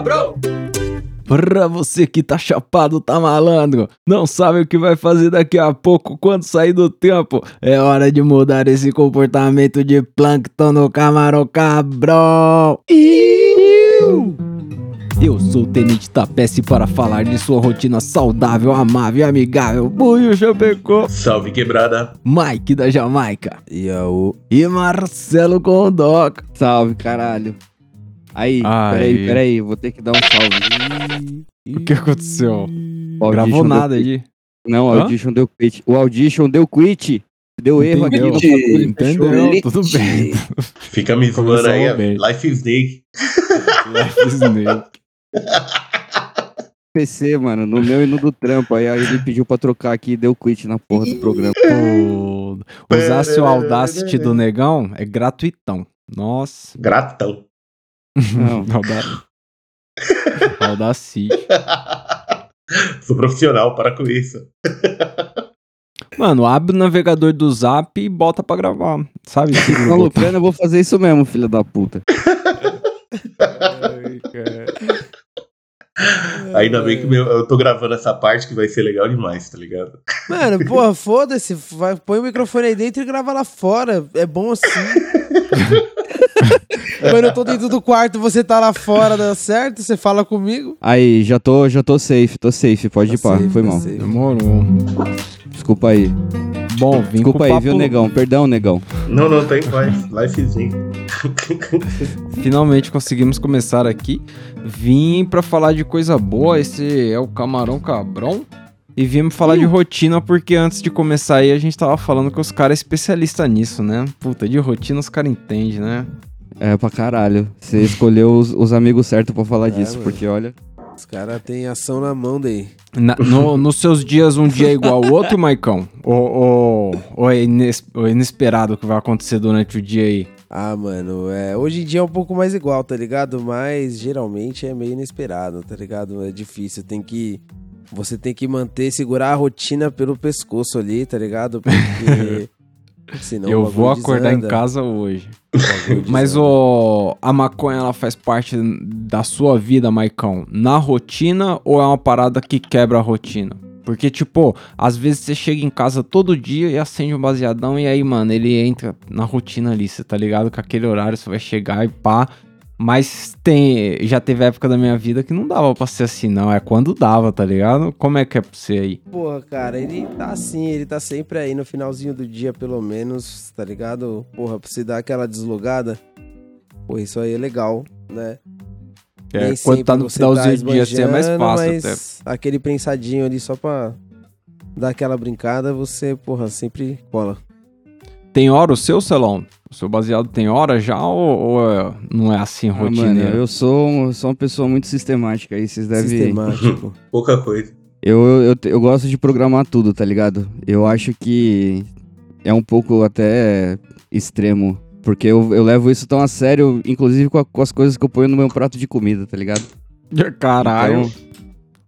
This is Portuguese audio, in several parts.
cabrão! Pra você que tá chapado, tá malandro, não sabe o que vai fazer daqui a pouco quando sair do tempo, é hora de mudar esse comportamento de plâncton no camarão cabrão. Iu! Eu sou o Tenente Tapece para falar de sua rotina saudável, amável e amigável. Buio Chapecó, Salve quebrada! Mike da Jamaica Yaú. e Marcelo Condoca. Salve, caralho. Aí, Aí. peraí, peraí, vou ter que dar um salve. O que aconteceu? O Gravou Audition nada deu... aí. Não, o Hã? Audition deu quit. O Audition deu quit. Deu erro aqui Entendeu? Entendeu? Tudo bem. Fica me zoando aí. Life is Day. Life is Snake. PC, mano, no meu e no do trampo. Aí ele pediu pra trocar aqui e deu quit na porra do programa. Pô, Usasse o Audacity do negão é gratuitão. Nossa. Gratão. Não. Auda- Audacity. Sou profissional, para com isso. Mano, abre o navegador do Zap e bota pra gravar. Sabe? Segura Tá o botão. lucrando, eu vou fazer isso mesmo, filho da puta. Ainda bem que meu- eu tô gravando essa parte que vai ser legal demais, tá ligado? Mano, porra, foda-se. vai- Põe o microfone aí dentro e grava lá fora. É bom assim. Quando eu tô dentro do quarto você tá lá fora, dá certo? Você fala comigo? Aí, já tô, já tô safe, tô safe, pode Tá ir pá, safe, foi tá mal. safe. Demorou. Desculpa aí. Bom, vim Desculpa aí, papo... viu, negão? Perdão, negão. Não, não tem paz. Life is Day. Finalmente conseguimos começar aqui. Vim pra falar de coisa boa. Esse é o Camarão Cabrão. E viemos falar de rotina, porque antes de começar aí a gente tava falando que os caras é especialista nisso, né? Puta, de rotina os caras entendem, né? É pra caralho. Você escolheu os, os amigos certos pra falar disso, mano. porque olha. Os caras têm ação na mão daí. Na- no- nos seus dias, um dia é igual ao outro, Maicão? Ou, ou, ou é ines- ou é inesperado o que vai acontecer durante o dia aí? Ah, mano, é, hoje em dia é um pouco mais igual, tá ligado? Mas geralmente é meio inesperado, tá ligado? É difícil, tem que. Você tem que manter, segurar a rotina pelo pescoço ali, tá ligado? Porque. Senão eu vou acordar em desanda. casa hoje. Mas o, a maconha, ela faz parte da sua vida, Maicão, na rotina ou é uma parada que quebra a rotina? Porque, tipo, às vezes você chega em casa todo dia e acende um baseadão e aí, mano, ele entra na rotina ali, você tá ligado? Que aquele horário você vai chegar e pá. Mas tem, já teve época da minha vida que não dava pra ser assim, não. É quando dava, tá ligado? Como é que é pra você aí? Porra, cara, ele tá assim, ele tá sempre aí no finalzinho do dia, pelo menos, tá ligado? Porra, pra você dar aquela deslogada. Pô, isso aí é legal, né? É, Nem quando tá no finalzinho do dia assim é mais fácil mas até. Aquele prensadinho ali só pra dar aquela brincada, você, porra, sempre cola. Tem hora o seu, Celão? O seu baseado tem hora já ou, ou é- não é assim Ah, mano, rotineiro? eu sou, um- sou uma pessoa muito sistemática aí, vocês devem. Sistemático. Pouca coisa. Eu, eu, eu gosto de programar tudo, tá ligado? Eu acho que é um pouco até extremo. Porque eu, eu levo isso tão a sério, inclusive com, a- com as coisas que eu ponho no meu prato de comida, tá ligado? Caralho. Então-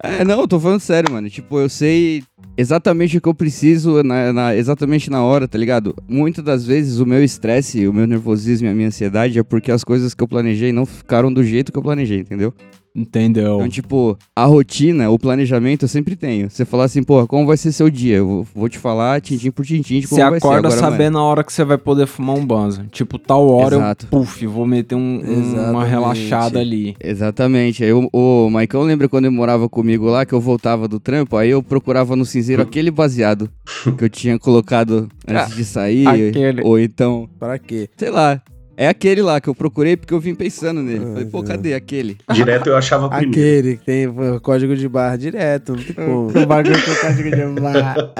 é, não, eu tô falando sério, mano. Tipo, eu sei exatamente o que eu preciso na, na- exatamente na hora, tá ligado? Muitas das vezes o meu estresse, o meu nervosismo e a minha ansiedade é porque as coisas que eu planejei não ficaram do jeito que eu planejei, entendeu? Entendeu? Então, tipo, a rotina, o planejamento eu sempre tenho. Você falar assim, porra, como vai ser seu dia? Eu vou, te falar tintim por tintim de como Você vai ser. acorda Agora, mano, sabendo a hora que você vai poder fumar um banzo. Tipo, tal hora Exato. eu, puf, vou meter um- um- uma relaxada ali. Exatamente. Aí o, o Maicon lembra quando ele morava comigo lá, que eu voltava do trampo, aí eu procurava no cinzeiro aquele baseado que eu tinha colocado antes de sair. aquele. Ou então, Pra quê? sei lá. É aquele lá que eu procurei porque eu vim pensando nele. Falei, pô, cadê aquele? Direto eu achava primeiro. Aquele que tem código de barra direto, não tem como. O bagulho com código de barra.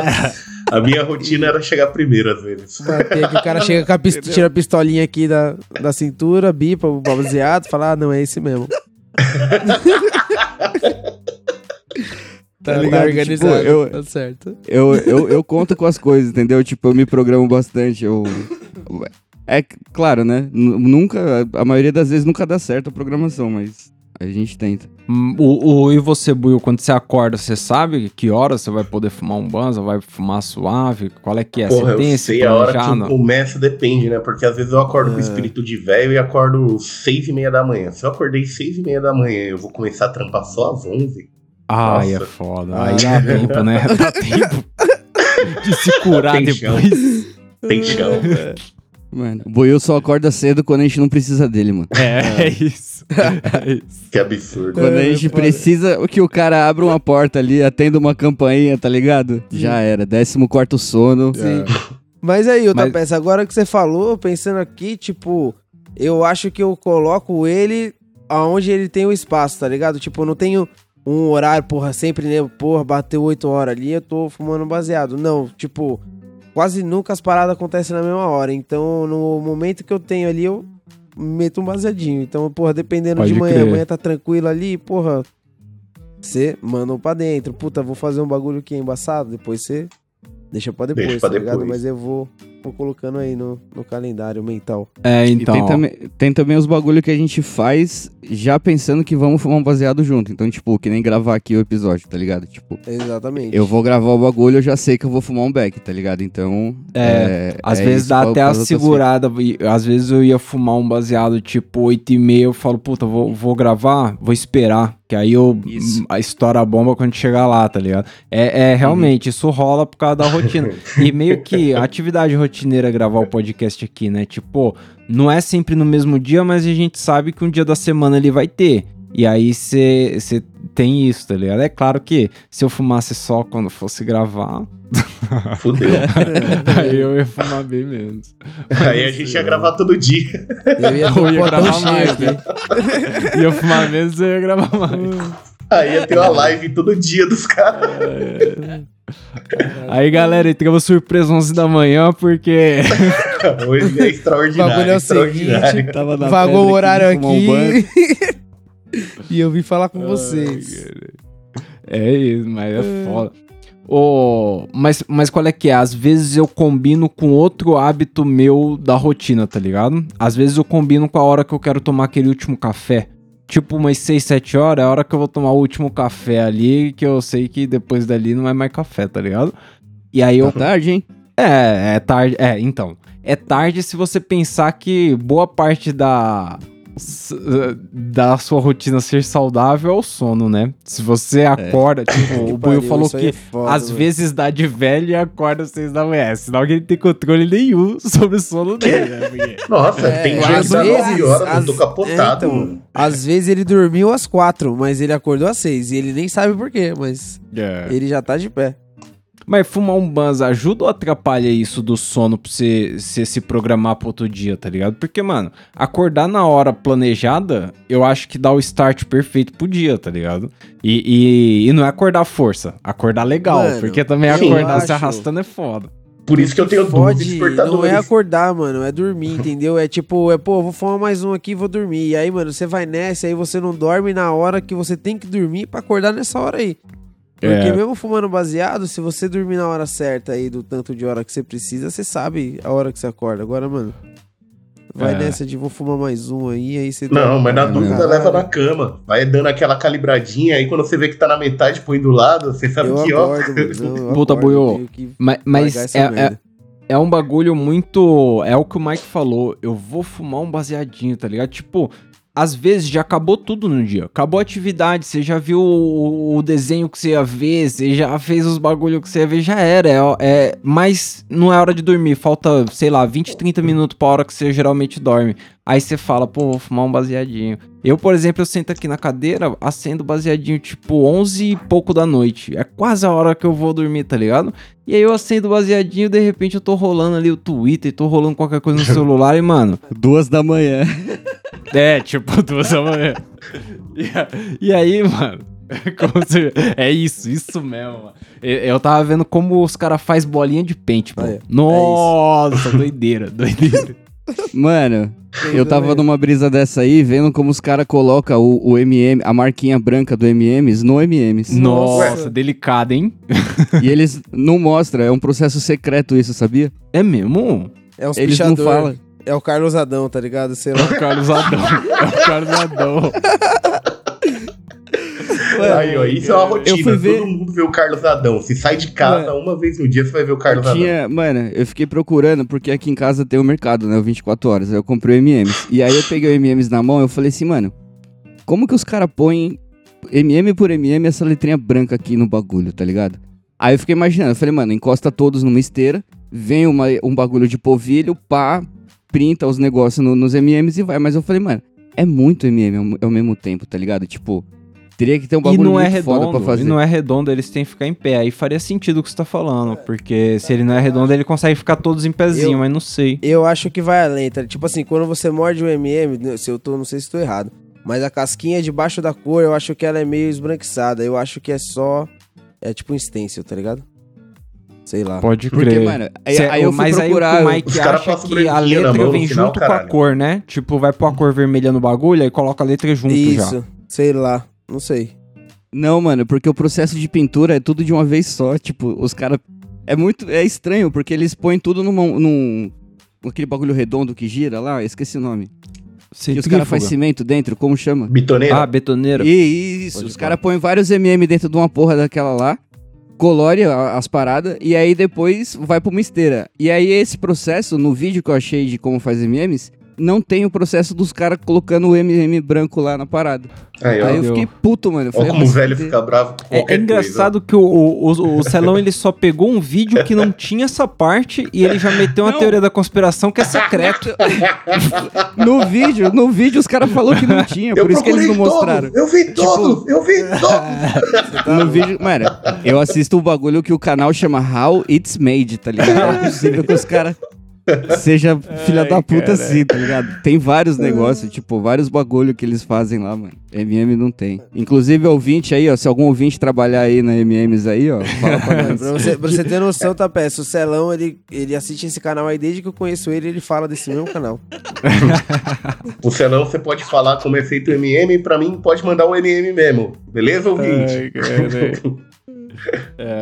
A minha rotina era chegar primeiro às vezes. Que o cara chega com a pistola, tira a pistolinha aqui da, da cintura, bipa o baseado, fala, ah, não, é esse mesmo. Tá ligado? Tipo, eu- tá certo. Eu, eu, eu conto com as coisas, entendeu? Tipo, eu me programo bastante. Eu. É claro, né? N- Nunca. A maioria das vezes nunca dá certo a programação, mas a gente tenta. Hum, O, o, e você, Buiu, quando você acorda, você sabe que hora você vai poder fumar um banza, vai fumar suave? Qual é que é? Porra, você tem eu esse sei a hora que começa, depende, né? Porque às vezes eu acordo com É. espírito de velho e acordo seis e meia da manhã. Se eu acordei seis e meia da manhã eu vou começar a trampar só às onze. Ai, é Nossa. foda. Ah. Aí dá tempo, né? Dá tempo de se curar Tem chão. depois. Tem chão. Mano, o Boiú só acorda cedo quando a gente não precisa dele, mano. É, é isso. É isso. Que absurdo. Quando a É, gente foda. precisa que o cara abra uma porta ali, atenda uma campainha, tá ligado? Já era. Décimo quarto sono. Sim. Mas aí, outra Mas- peça, agora que você falou, pensando aqui, tipo, eu acho que eu coloco ele aonde ele tem o espaço, tá ligado? Tipo, eu não tenho um horário, porra, sempre, né? Porra, bateu 8 horas ali, eu tô fumando baseado. Não, tipo, quase nunca as paradas acontecem na mesma hora. Então, no momento que eu tenho ali, eu meto um baseadinho. Então, porra, dependendo Pode de manhã, crer. amanhã tá tranquilo ali, porra. Você manda um pra dentro. Puta, vou fazer um bagulho que é embaçado. Depois você deixa pra depois, Deixa pra tá ligado? depois. Mas eu vou colocando aí no, no calendário mental. É, então. tem também, tem também os bagulho que a gente faz já pensando que vamos fumar um baseado junto. Então, tipo, que nem gravar aqui o episódio, tá ligado? Tipo, Exatamente. eu vou gravar o bagulho, eu já sei que eu vou fumar um beck, tá ligado? Então. É, Às é vezes dá até a segurada. e Às vezes eu ia fumar um baseado tipo 8 e meia. Eu falo, puta, vou, vou gravar, vou esperar. Que aí eu Isso. a estoura a bomba quando chegar lá, tá ligado? É, é realmente, isso rola por causa da rotina. e meio que atividade rotineira é gravar o podcast aqui, né? Tipo, não é sempre no mesmo dia, mas a gente sabe que um dia da semana ele vai ter. E aí você tem isso, tá ligado? É claro que se eu fumasse só quando fosse gravar, Fudeu. aí eu ia fumar bem menos. Aí a gente ia gravar todo dia. Eu ia Eu ia gravar mais, aqui. né? Ia fumar menos, eu ia gravar mais. Aí ia ter uma live todo dia dos caras. Aí, galera, entrou uma surpresa 11 da manhã, porque... Hoje é O extraordinário. bagulho é o seguinte, Tava na vagou o horário um aqui. e eu vim falar com vocês. É isso, mas é foda. Ô, mas, mas qual é que é? Às vezes eu combino com outro hábito meu da rotina, tá ligado? Às vezes eu combino com a hora que eu quero tomar aquele último café. Tipo, umas 6, 7 horas é a hora que eu vou tomar o último café ali, que eu sei que depois dali não é mais café, tá ligado? E aí eu Tá tarde, hein? É, é tarde. É, então. É tarde se você pensar que boa parte da. S- Da sua rotina ser saudável é o sono, né? Se você acorda, tipo, o Buio falou que é foda, às mano. vezes dá de velho e acorda às seis da manhã. Senão que ele tem controle nenhum sobre o sono dele, né? Porque- Nossa, É, tem às dia que dá vezes- 9 horas, eu tô às- capotado. é, então, mano. Às vezes ele dormiu às quatro, mas ele acordou às seis. E ele nem sabe por quê, mas ele já tá de pé. Mas fumar um banza ajuda ou atrapalha isso do sono pra você, você se programar pro outro dia, tá ligado? Porque, mano, acordar na hora planejada, eu acho que dá o start perfeito pro dia, tá ligado? E, e, e não é acordar força, acordar legal, Mano, porque também acordar se acho- arrastando é foda. Por isso que eu tenho duas Pode, não despertadores. é acordar, mano, é dormir, entendeu? É tipo, é pô, vou fumar mais um aqui e vou dormir. E aí, mano, você vai nessa, aí você não dorme na hora que você tem que dormir pra acordar nessa hora aí. Porque É. mesmo fumando baseado, se você dormir na hora certa aí, do tanto de hora que você precisa, você sabe a hora que você acorda. Agora, mano, vai É. nessa de vou fumar mais um aí, aí você Não, mas na Não. dúvida leva na cama. Vai dando aquela calibradinha, aí quando você vê que tá na metade, põe do lado, você sabe Eu que, ó. acordo, mano. Não, eu Puta, boiô. Mas, mas é, é, é um bagulho muito. É o que o Mike falou. Eu vou fumar um baseadinho, tá ligado? Tipo, às vezes já acabou tudo no dia. Acabou a atividade, você já viu o, o desenho que você ia ver, você já fez os bagulhos que você ia ver, já era. É, é, mas não é hora de dormir. Falta, sei lá, 20, 30 minutos pra hora que você geralmente dorme. Aí você fala, pô, vou fumar um baseadinho. Eu, por exemplo, eu sento aqui na cadeira, acendo baseadinho tipo 11 e pouco da noite. É quase a hora que eu vou dormir, tá ligado? E aí eu acendo baseadinho, de repente eu tô rolando ali o Twitter, tô rolando qualquer coisa no celular e, mano. Duas da manhã. É, tipo, duas da manhã. E, e aí, mano. como se- é isso, isso mesmo, mano. Eu, eu tava vendo como os caras fazem bolinha de pente, pô. Ah, é. Nossa, doideira, doideira. Mano, eu tava numa brisa dessa aí, vendo como os caras colocam o, o MM, a marquinha branca do MMs no MMs. Nossa, delicado, hein? e eles não mostram, é um processo secreto isso, sabia? É mesmo? É os Eles não pichador. falam. É o Carlos Adão, tá ligado? Sei É lá. o Carlos Adão. É o Carlos Adão. Aí, ó, isso é uma rotina. Eu fui ver- Todo mundo vê o Carlos Adão. Se sai de casa uma vez no dia, você vai ver o Carlos Adão. Tinha, mano, eu fiquei procurando, porque aqui em casa tem o mercado, né? O 24 horas. Aí eu comprei o MMs. E aí eu peguei o MMs na mão e eu falei assim, mano, como que os caras põem MM por MM essa letrinha branca aqui no bagulho, tá ligado? Aí eu fiquei imaginando, eu falei, mano, encosta todos numa esteira, vem uma- um bagulho de polvilho, pá, printa os negócios no- nos MMs e vai. Mas eu falei, mano, é muito MM ao, ao mesmo tempo, tá ligado? Tipo, teria que ter um E bagulho não é muito foda redondo, pra fazer. e não é redondo, eles têm que ficar em pé. Aí faria sentido o que você tá falando, porque se ele não é redondo, ele consegue ficar todos em pezinho, Eu- mas não sei. Eu acho que vai além, tá? Tipo assim, quando você morde o MM, né, se eu tô, não sei se tô errado, mas a casquinha debaixo da cor, eu acho que ela é meio esbranquiçada. Eu acho que é só. É tipo um stencil, tá ligado? Sei lá. Pode Porque, crer. mano, aí, Cê- aí eu fui mas procurar... aí o Mike Os caras acha que a letra mão vem final, junto com a caralho. cor, né? Tipo, vai pôr a cor vermelha no bagulho, aí coloca a letra junto já. Isso, sei lá. Não sei. Não, mano, porque o processo de pintura é tudo de uma vez só. Tipo, os caras. É muito. É estranho, porque eles põem tudo numa, num. Aquele bagulho redondo que gira lá, eu esqueci o nome. E os caras fazem cimento dentro, como chama? Bitoneira? Ah, betoneira. E isso, Pode os caras põem vários MM dentro de uma porra daquela lá, colore as paradas, e aí depois vai pra uma esteira. E aí esse processo, no vídeo que eu achei de como faz MMs, não tem o processo dos caras colocando o MM branco lá na parada. Aí, ó. aí eu fiquei puto, mano. Olha falei, como o "Mas velho fica bravo com É, é engraçado que o, o, o, o Celão ele só pegou um vídeo que não tinha essa parte e ele já meteu uma Não. teoria da conspiração que é secreto. No vídeo, no vídeo os caras falaram que não tinha, Eu por isso que eles não procurei mostraram. Eu vi todos, eu vi todos. No vídeo, mano, eu assisto um bagulho que o canal chama How It's Made, tá ligado? É possível que os caras seja filha da puta assim, tá ligado? Tem vários negócios, tipo, vários bagulho que eles fazem lá, mano. MM não tem. Inclusive, ouvinte aí, ó, se algum ouvinte trabalhar aí na MMs aí, ó, fala pra nós. pra, você, pra você ter noção, tá, peço, o Celão, ele, ele assiste esse canal aí desde que eu conheço ele, ele fala desse mesmo canal. O Celão, você pode falar como é feito o MM, pra mim pode mandar o MM mesmo. Beleza, ouvinte?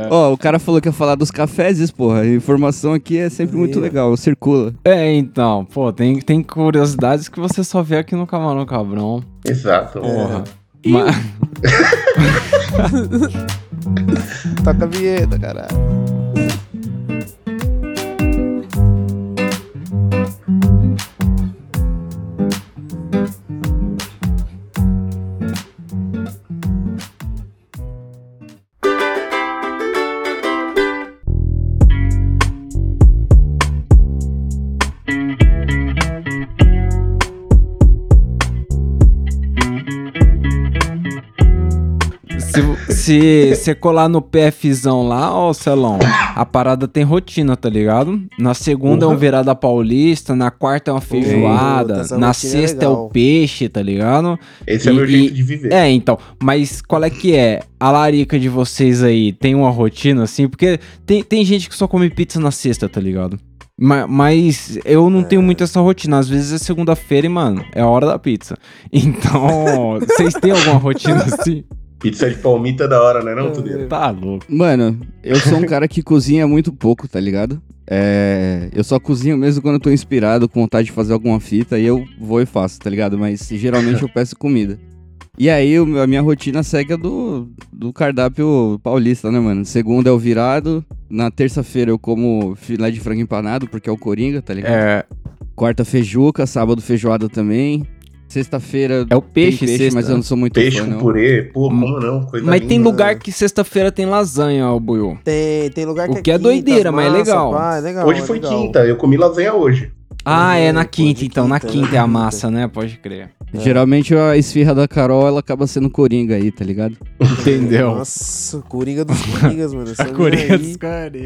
Ó, o cara falou que ia falar dos cafés, porra. A informação aqui é sempre muito legal, circula. É, então, pô, tem, tem curiosidades que você só vê aqui no Camarão Cabrão. Exato. Porra. Ma- Toca a vinheta, caralho. Se você colar no PFzão lá, ó, Celão, a parada tem rotina, tá ligado? Na segunda é um virada paulista, na quarta é uma feijoada, na é sexta é, o legal. peixe, tá ligado? Esse é E- meu e- jeito de viver. É, então, mas qual é que é? A larica de vocês aí tem uma rotina assim? Porque tem, tem gente que só come pizza na sexta, tá ligado? Ma- Mas eu não tenho muito essa rotina. Às vezes é segunda-feira e, mano, é a hora da pizza. Então, vocês têm alguma rotina assim? Pizza de palmita é da hora, né, não, Tudeiro? Tá louco. Mano, eu sou um cara que cozinha muito pouco, tá ligado? É, eu só cozinho mesmo quando eu tô inspirado, com vontade de fazer alguma fita, e eu vou e faço, tá ligado? Mas geralmente eu peço comida. E aí a minha rotina segue a do, do cardápio paulista, né, mano? Segunda é o virado, na terça-feira eu como filé de frango empanado, porque é o Coringa, tá ligado? É, Quarta feijuca, sábado feijoada também. Sexta-feira é o tem peixe, peixe, sexta. mas eu não sou muito Peixe fã, com não. purê, pô, como não? Coisa Mas tem linda. lugar que sexta-feira tem lasanha, ó, Buiu. Tem, tem lugar que O que é quinta, doideira, mas é massa, legal. pá, é legal. Hoje é foi legal. quinta, eu comi lasanha hoje. Ah, é na quinta, então. Na quinta, quinta é a massa, né? Pode crer. Geralmente a esfirra da Carol, ela acaba sendo Coringa aí, tá ligado? Entendeu? Nossa, Coringa dos Coringas, mano. Essa A Coringa dos caras.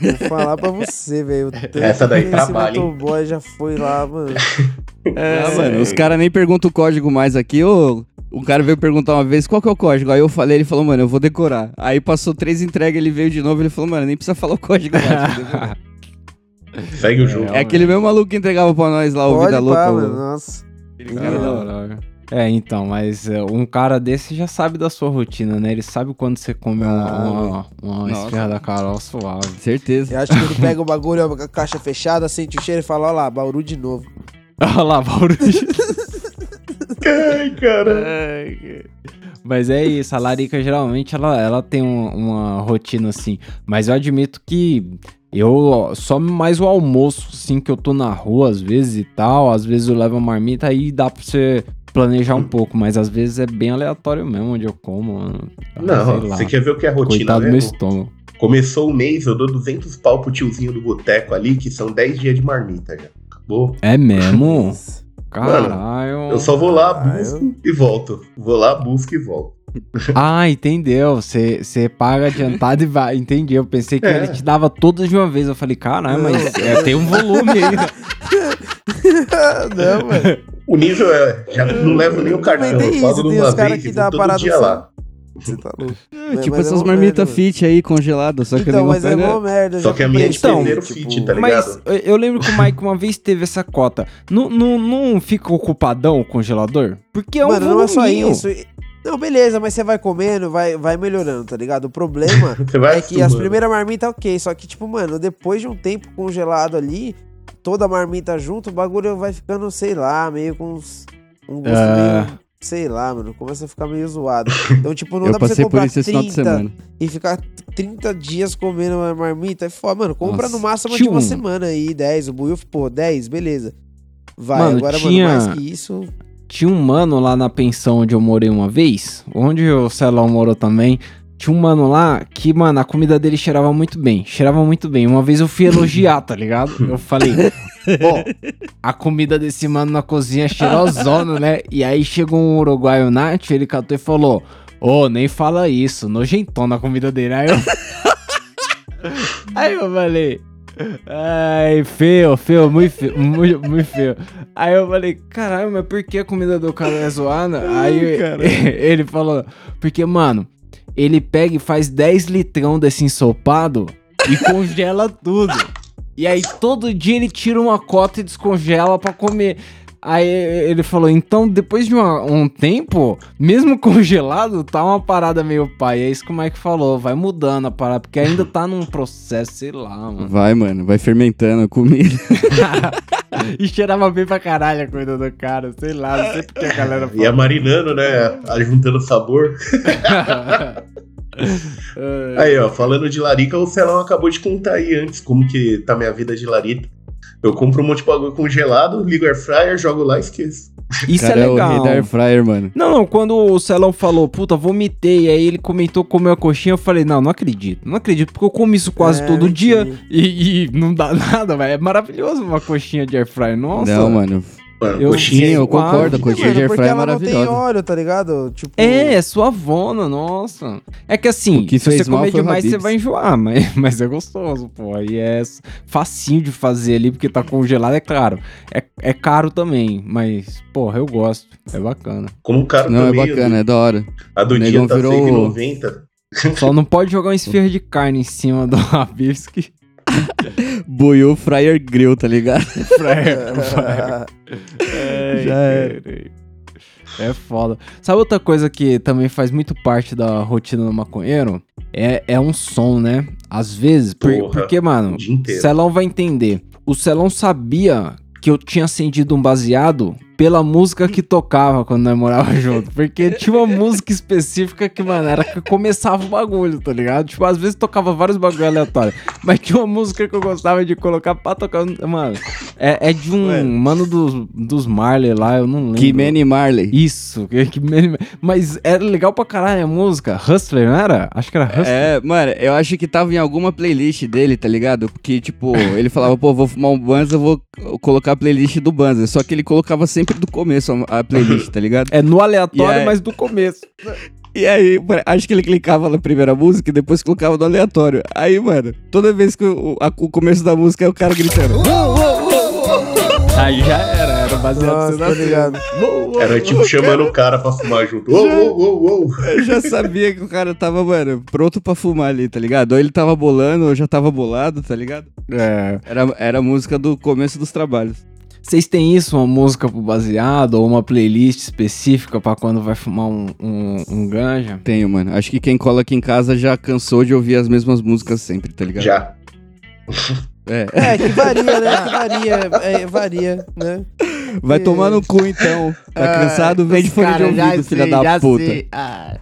Vou falar pra você, velho. Essa daí trabalha, Esse motoboy já foi lá, mano. Ah, mano, os caras nem perguntam o código mais aqui, ô. O cara veio perguntar uma vez qual que é o código. Aí eu falei, ele falou, mano, eu vou decorar. Aí passou três entregas, ele veio de novo, ele falou, mano, nem precisa falar o código mais. Segue o jogo. é aquele mesmo maluco que entregava pra nós lá, o Pode Vida Louca. mano. Nossa. aquele cara da hora. É, então, mas é, um cara desse já sabe da sua rotina, né? Ele sabe quando você come uma, Ah, uma, uma Nossa. esfirra da Carol suave. Certeza. Eu acho que ele pega o bagulho, a caixa fechada, sente o cheiro e fala, ó lá, Bauru de novo. Olha lá, Bauru. Ai, cara. Mas é isso, a Larica geralmente ela, ela tem um- uma rotina assim. Mas eu admito que eu só mais o almoço, assim, que eu tô na rua às vezes e tal. Às vezes eu levo a marmita aí dá pra você planejar um pouco. Mas às vezes é bem aleatório mesmo onde eu como. mano. Ah, Não, você quer ver o que é rotina Coitado do meu mesmo? estômago. Começou o mês, eu dou 200 pau pro tiozinho do boteco ali, que são 10 dias de marmita já. Acabou. É mesmo? Caralho. Eu só vou lá, Ah, busco e volto. Vou lá, busco e volto. Ah, entendeu. Você você paga adiantado e vai. Entendi. Eu pensei que É. ele te dava todas de uma vez. Eu falei, caralho, mas é, tem um volume aí. não, mano. O nível é. Já não levo nem o cartão. Também tem isso, tem uma os cara vez que dá a parada dia lá. Você tá louco. É, tipo mas é essas uma marmitas fit aí, congeladas, só que Então, mas é mó merda. Só que a minha é de pedreiro tipo, fit, tá ligado? Mas eu- lembro que o Mike uma vez teve essa cota. Não, não, não fica ocupadão o congelador? Porque é um Mano, não é só isso. Não, beleza, mas você vai comendo, vai, vai melhorando, tá ligado? O problema é que as primeiras marmitas, ok. Só que, tipo, mano, depois de um tempo congelado ali, toda a marmita junto, o bagulho vai ficando, sei lá, meio com uns, um gosto Ah. meio. Sei lá, mano, começa a ficar meio zoado. Então, tipo, não Eu dá pra você comprar isso esse final de 30 semana. e ficar 30 dias comendo uma marmita. É foda, mano. Compra Nossa, no máximo de uma um- semana aí, 10. O Buiu, pô, 10, beleza. Vai, Mano, agora, tinha- mano, mais que isso. Tinha um mano lá na pensão onde eu morei uma vez, onde o Celão morou também. Tinha um mano lá que, mano, a comida dele cheirava muito bem. Cheirava muito bem. Uma vez eu fui elogiar, tá ligado? Eu falei, ó, a comida desse mano na cozinha é cheirosona, né? E aí chegou um uruguaio Nath, ele catou e falou, ô, nem fala isso, nojentona a comida dele. Aí eu... aí eu falei... Ai, feio, feio, muito feio, muito, muito feio. Aí eu falei, caralho, mas por que a comida do cara é zoada? Aí ele falou, porque, mano, ele pega e faz 10 litrão desse ensopado e congela tudo. E aí todo dia ele tira uma cota e descongela pra comer. Aí ele falou, então depois de uma- um tempo, mesmo congelado, tá uma parada meio pai. É isso que o Mike falou, vai mudando a parada, porque ainda tá num processo, sei lá, mano. Vai, mano, vai fermentando a comida. e cheirava bem pra caralho a coisa do cara, sei lá, não sei porque a galera Ia marinando, né? Juntando sabor. Aí, ó, falando de larica, o Celão acabou de contar aí antes como que tá minha vida de larica. Eu compro um monte de bagulho congelado, ligo air fryer, jogo lá e esqueço. Isso cara é o rei legal. da air fryer, mano. Não, não, quando o Celão falou, puta, vomitei, e aí ele comentou comeu a coxinha, eu falei, não, não acredito, não acredito, porque eu como isso quase É, todo dia e, e não dá nada, velho. É maravilhoso uma coxinha de air fryer, nossa. Não, mano. Mano, Eu- coxinha. Sim, eu concordo. A Mano, coxinha de Mano, porque fryer é ela não tem maravilhosa. óleo, tá ligado? Tipo, É, é suavona, nossa. É que assim, que se você comer demais, você vai enjoar, mas, mas é gostoso, pô. Aí é facinho de fazer ali, porque tá congelado, é claro. É, é caro também, mas, porra, eu gosto. É bacana. Como um cara Não, é também. bacana, é da hora. A do dia tá virou- 6,90. Só não pode jogar um esfirro de carne em cima do Habib's que... Boiou Fryer Grill, tá ligado? É, Já era. cara. É foda. Sabe outra coisa que também faz muito parte da rotina do maconheiro? É, é um som, né? Às vezes, por- Porra, porque, mano, o. Celão vai entender. O Celão sabia que eu tinha acendido um baseado pela música que tocava quando nós morava junto. Porque tinha uma música específica que, mano, era que começava o bagulho, tá ligado? Tipo, às vezes tocava vários bagulho aleatórios. Mas tinha uma música que eu gostava de colocar pra tocar. Mano, é, é de um Mano. mano dos, dos Marley lá, eu não lembro. Kimani Marley. Isso, que, que- mas era legal pra caralho a música. Hustler, não era? Acho que era Hustler. É, mano, eu acho que tava em alguma playlist dele, tá ligado? Porque, tipo, ele falava, pô, vou fumar um Banza, vou colocar a playlist do Banza. Só que ele colocava sempre do começo a playlist, tá ligado? É no aleatório, aí- mas do começo. E aí, acho que ele clicava na primeira música e depois colocava no aleatório. Aí, mano, toda vez que o, a- o começo da música é o cara gritando. Aí já era, era baseado Nossa, tá ligado? Era tipo chamando o cara pra fumar junto. Uou, uou, uou, uou. Eu já sabia que o cara tava, mano, pronto pra fumar ali, tá ligado? Ou ele tava bolando, ou já tava bolado, tá ligado? É. Era, era a música do começo dos trabalhos. Vocês têm isso, uma música pro baseado ou uma playlist específica pra quando vai fumar um, um, um ganja? Tenho, mano. Acho que quem cola aqui em casa já cansou de ouvir as mesmas músicas sempre, tá ligado? Já. É. É, que varia, né? Que varia, é, varia, né? Vai tomar no cu então. Tá Ah, cansado? Vende fone de ouvido, filha sei, da já puta. sei. Ah,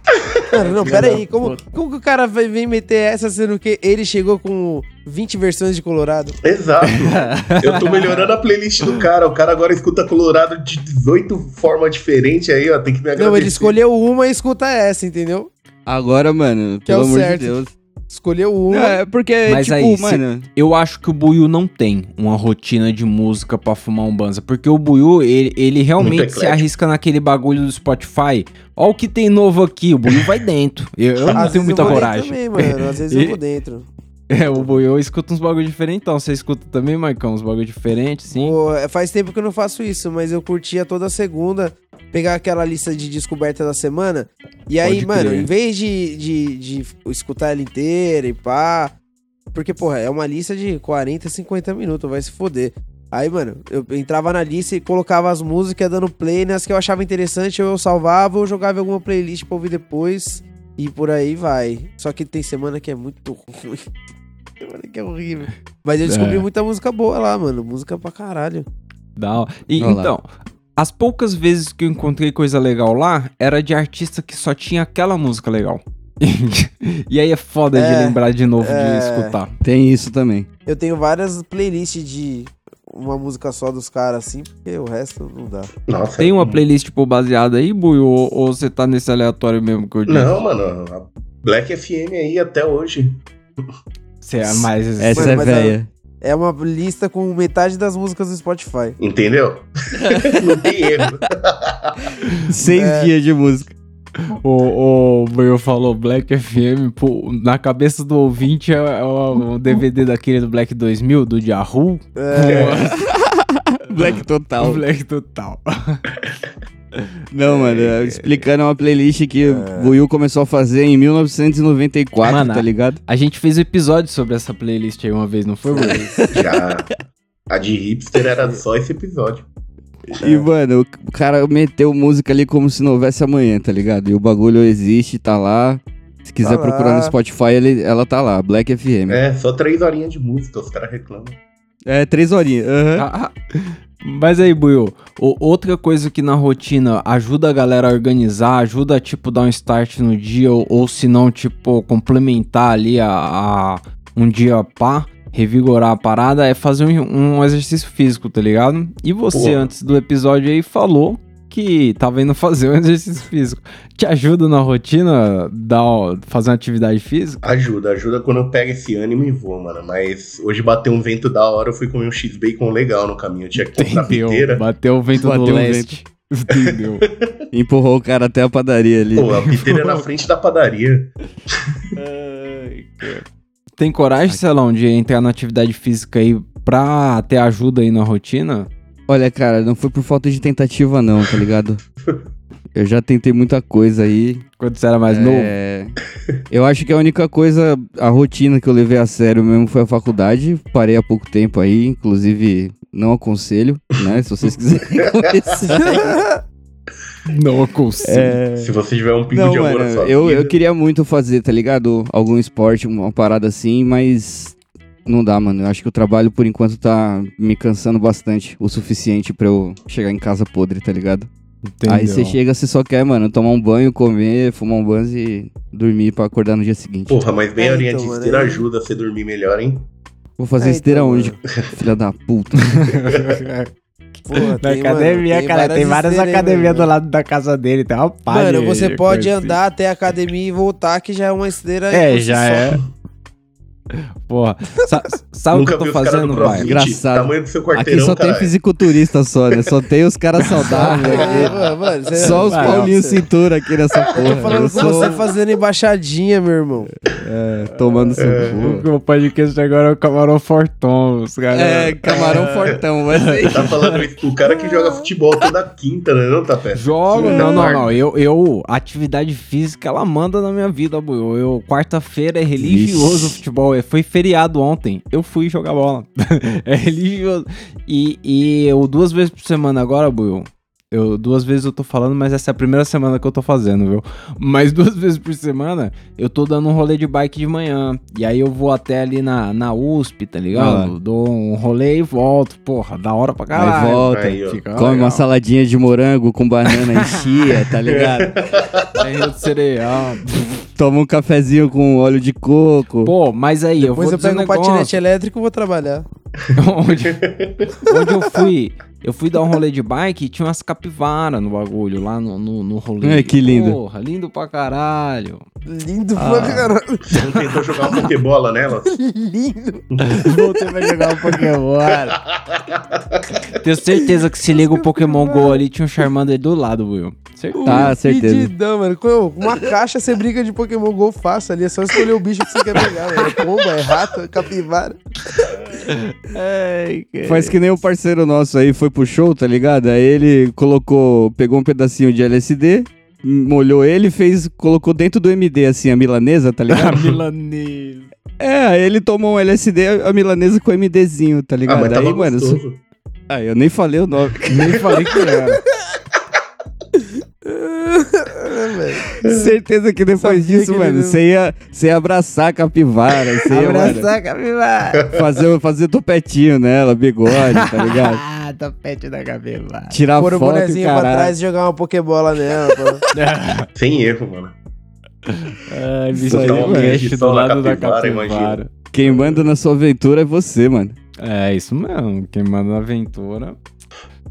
não, pera aí. Como, como que o cara vir meter essa sendo que ele chegou com 20 versões de Colorado? Exato. Eu tô melhorando a playlist do cara. O cara agora escuta Colorado de 18 formas diferentes aí, ó. Tem que me agradecer. Não, ele escolheu uma e escuta essa, entendeu? Agora, mano, Que é pelo o amor certo. de Deus. Escolheu uma. É porque, Mas tipo, aí, se- mano... Eu acho que o Buiu não tem uma rotina de música pra fumar um banza. Porque o Buiu, ele, ele realmente se arrisca naquele bagulho do Spotify. Ó o que tem novo aqui, o Buiu vai dentro. Eu, eu não Às tenho vezes muita eu vou coragem. dentro também, mano. Às vezes eu vou dentro. É, o Buiu escuta uns bagulho diferentes, então. Você escuta também, Marcão, uns bagulho diferentes, sim. Pô, é, faz tempo que eu não faço isso, mas eu curtia toda segunda pegar aquela lista de descoberta da semana. E aí, mano, em vez de, de, de escutar ela inteira e pá. Porque, porra, é uma lista de 40, 50 minutos, vai se foder. Aí, mano, eu entrava na lista e colocava as músicas dando play nas que eu achava interessante, eu salvava ou jogava em alguma playlist pra ouvir depois. E por aí vai. Só que tem semana que é muito ruim. Semana que é horrível. Mas eu descobri É. muita música boa lá, mano. Música pra caralho. Da. E, então, as poucas vezes que eu encontrei coisa legal lá, era de artista que só tinha aquela música legal. e aí é foda É, de lembrar de novo é. de escutar. Tem isso também. Eu tenho várias playlists de uma música só dos caras, assim, porque o resto não dá. Nossa. Tem uma playlist, tipo, baseada aí, Buiu? Ou, ou você tá nesse aleatório mesmo que eu disse? Não, mano. A Black FM aí até hoje. Você é mais... Essa Mano, é mas a- velha. É uma lista com metade das músicas do Spotify. Entendeu? Não tem erro. Seis É. dias de música. O, o falou Black FM, pô, na cabeça do ouvinte é, é o, o DVD daquele do Black 2000, do Yahoo. É, Black total. Black total. Não, mano, É. explicando uma playlist que o Buiu começou a fazer em 1994, Mano, tá ligado? A gente fez um episódio sobre essa playlist aí uma vez, não foi, Buiu? Já. A de hipster era só esse episódio. E, mano, o cara meteu música ali como se não houvesse amanhã, tá ligado? E o bagulho existe, tá lá. Se quiser Tá procurar lá. no Spotify, ele, ela tá lá, Black FM. É, É, só três horinhas de música, os caras reclamam. três horinhas. aham. Ah, ah. Mas aí, Buiu, outra coisa que na rotina ajuda a galera a organizar, ajuda a, tipo, dar um start no dia, ou, ou se não, tipo, complementar ali a, a- um dia pá, revigorar a parada, é fazer um, um exercício físico, tá ligado? E você, Pô. antes do episódio aí, falou que tava indo fazer um exercício físico. Te ajuda na rotina dar, fazer uma atividade física? Ajuda, ajuda quando eu pego esse ânimo e vou, mano. Mas hoje bateu um vento da hora, eu fui comer um X-Bacon legal no caminho. Eu tinha que comprar Entendeu? piteira. Bateu o vento Bateu do leste. Entendeu? Empurrou o cara até a padaria ali. Pô, a piteira é na frente da padaria. Tem coragem, Celão, de entrar na atividade física aí pra ter ajuda aí na rotina? Olha, cara, não foi por falta de tentativa, não, tá ligado? Eu já tentei muita coisa aí. Quando você era mais novo? É, Eu acho que a única coisa, a rotina que eu levei a sério mesmo foi a faculdade. Parei há pouco tempo aí, inclusive não aconselho, né? Se vocês quiserem começar. Não consigo. É... Se você tiver um pingo Não, de amor mano, na sua eu, vida. eu queria muito fazer, tá ligado? Algum esporte, uma parada assim, mas não dá, mano. Eu acho que o trabalho, por enquanto, tá me cansando bastante. O suficiente pra eu chegar em casa podre, tá ligado? Entendeu? Aí você chega, você só quer, mano, tomar um banho, comer, fumar um banzo e dormir pra acordar no dia seguinte. Porra, mas bem É, a horinha então, de mano, esteira aí- ajuda a você dormir melhor, hein? Vou fazer É, esteira então, onde? Filha da puta. Porra, Na tem, academia, mano, cara, tem várias academias do mano. lado da casa dele, tem uma pá Mano, você de pode assim. andar até a academia e voltar, que já é uma esteira. É, já só. é. Porra, sa- sabe o que eu tô fazendo, do pai? Engraçado. Tamanho do seu Aqui quarteirão, só tem caralho. fisiculturista só, né? Só tem os caras saudáveis É, aqui. mano, mano, você- Só os paulinhos você- cintura aqui nessa porra. Tô falando Eu com sou- você fazendo embaixadinha, meu irmão. É, tomando seu cu. O podcast agora é o Camarão Fortão, os caras... É, camarão fortão, vai ser. Tá falando isso, o cara que joga futebol toda quinta, né? Não, tá perto. Jogo, não, não, não. Eu, eu, atividade física, ela manda na minha vida, boy. Eu, quarta-feira é religioso o futebol. é, Foi feriado ontem. Eu fui jogar bola. é religioso. E, e eu duas vezes por semana agora, boy. Eu duas vezes eu tô falando, mas essa é a primeira semana que eu tô fazendo, viu? Mas duas vezes por semana eu tô dando um rolê de bike de manhã. E aí eu vou até ali na, na USP, tá ligado? Ah. Dou um rolê e volto. Porra, da hora pra Aí caralho. volta, Aí. Fica come legal. uma saladinha de morango com banana em chia, tá ligado? Aí eu cereal. Toma um cafezinho com óleo de coco. Pô, mas aí, eu Depois vou eu pego um um patinete negócio. elétrico e vou trabalhar. onde, onde eu fui, eu fui dar um rolê de bike e tinha umas capivaras no bagulho, lá no, no, no rolê. Ai, que lindo. Porra, lindo pra caralho. Lindo Ah. pra caralho. Não tentou jogar uma pokebola nela? Lindo. Voltei pra jogar um Pokémon. Tenho certeza que se liga o Pokémon GO ali, tinha um Charmander do lado, Will. Certeza. Tá, certeza. Pedidão, mano. Com uma caixa você briga de Pokémon GO fácil ali. É só escolher o bicho que você quer pegar. É pomba, é rato, é capivara. Faz que nem o parceiro nosso aí foi pro show, tá ligado? Aí ele colocou, pegou um pedacinho de LSD, molhou ele, fez, colocou dentro do MD assim a milanesa, tá A ligado? milanesa. é, aí ele tomou um LSD, a milanesa com MDzinho, tá Ah, ligado? mas aí, tava mano, gostoso. isso- ah, eu nem falei o nome. Nem falei que era. É, velho. Certeza que depois Sabia disso, que mano, você ia, você ia abraçar a capivara, ia, mano, a capivara. fazer, fazer topetinho nela, bigode, tá ligado? Ah, topete da capivara. Tirar Pôr o foto, bonezinho pra trás e jogar uma Pokébola nela. Sem erro, mano. Ai, bicho, aí, um do lado da capivara, capivara. imagina. Quem manda na sua aventura é você, mano. É, isso mesmo. Quem manda na aventura.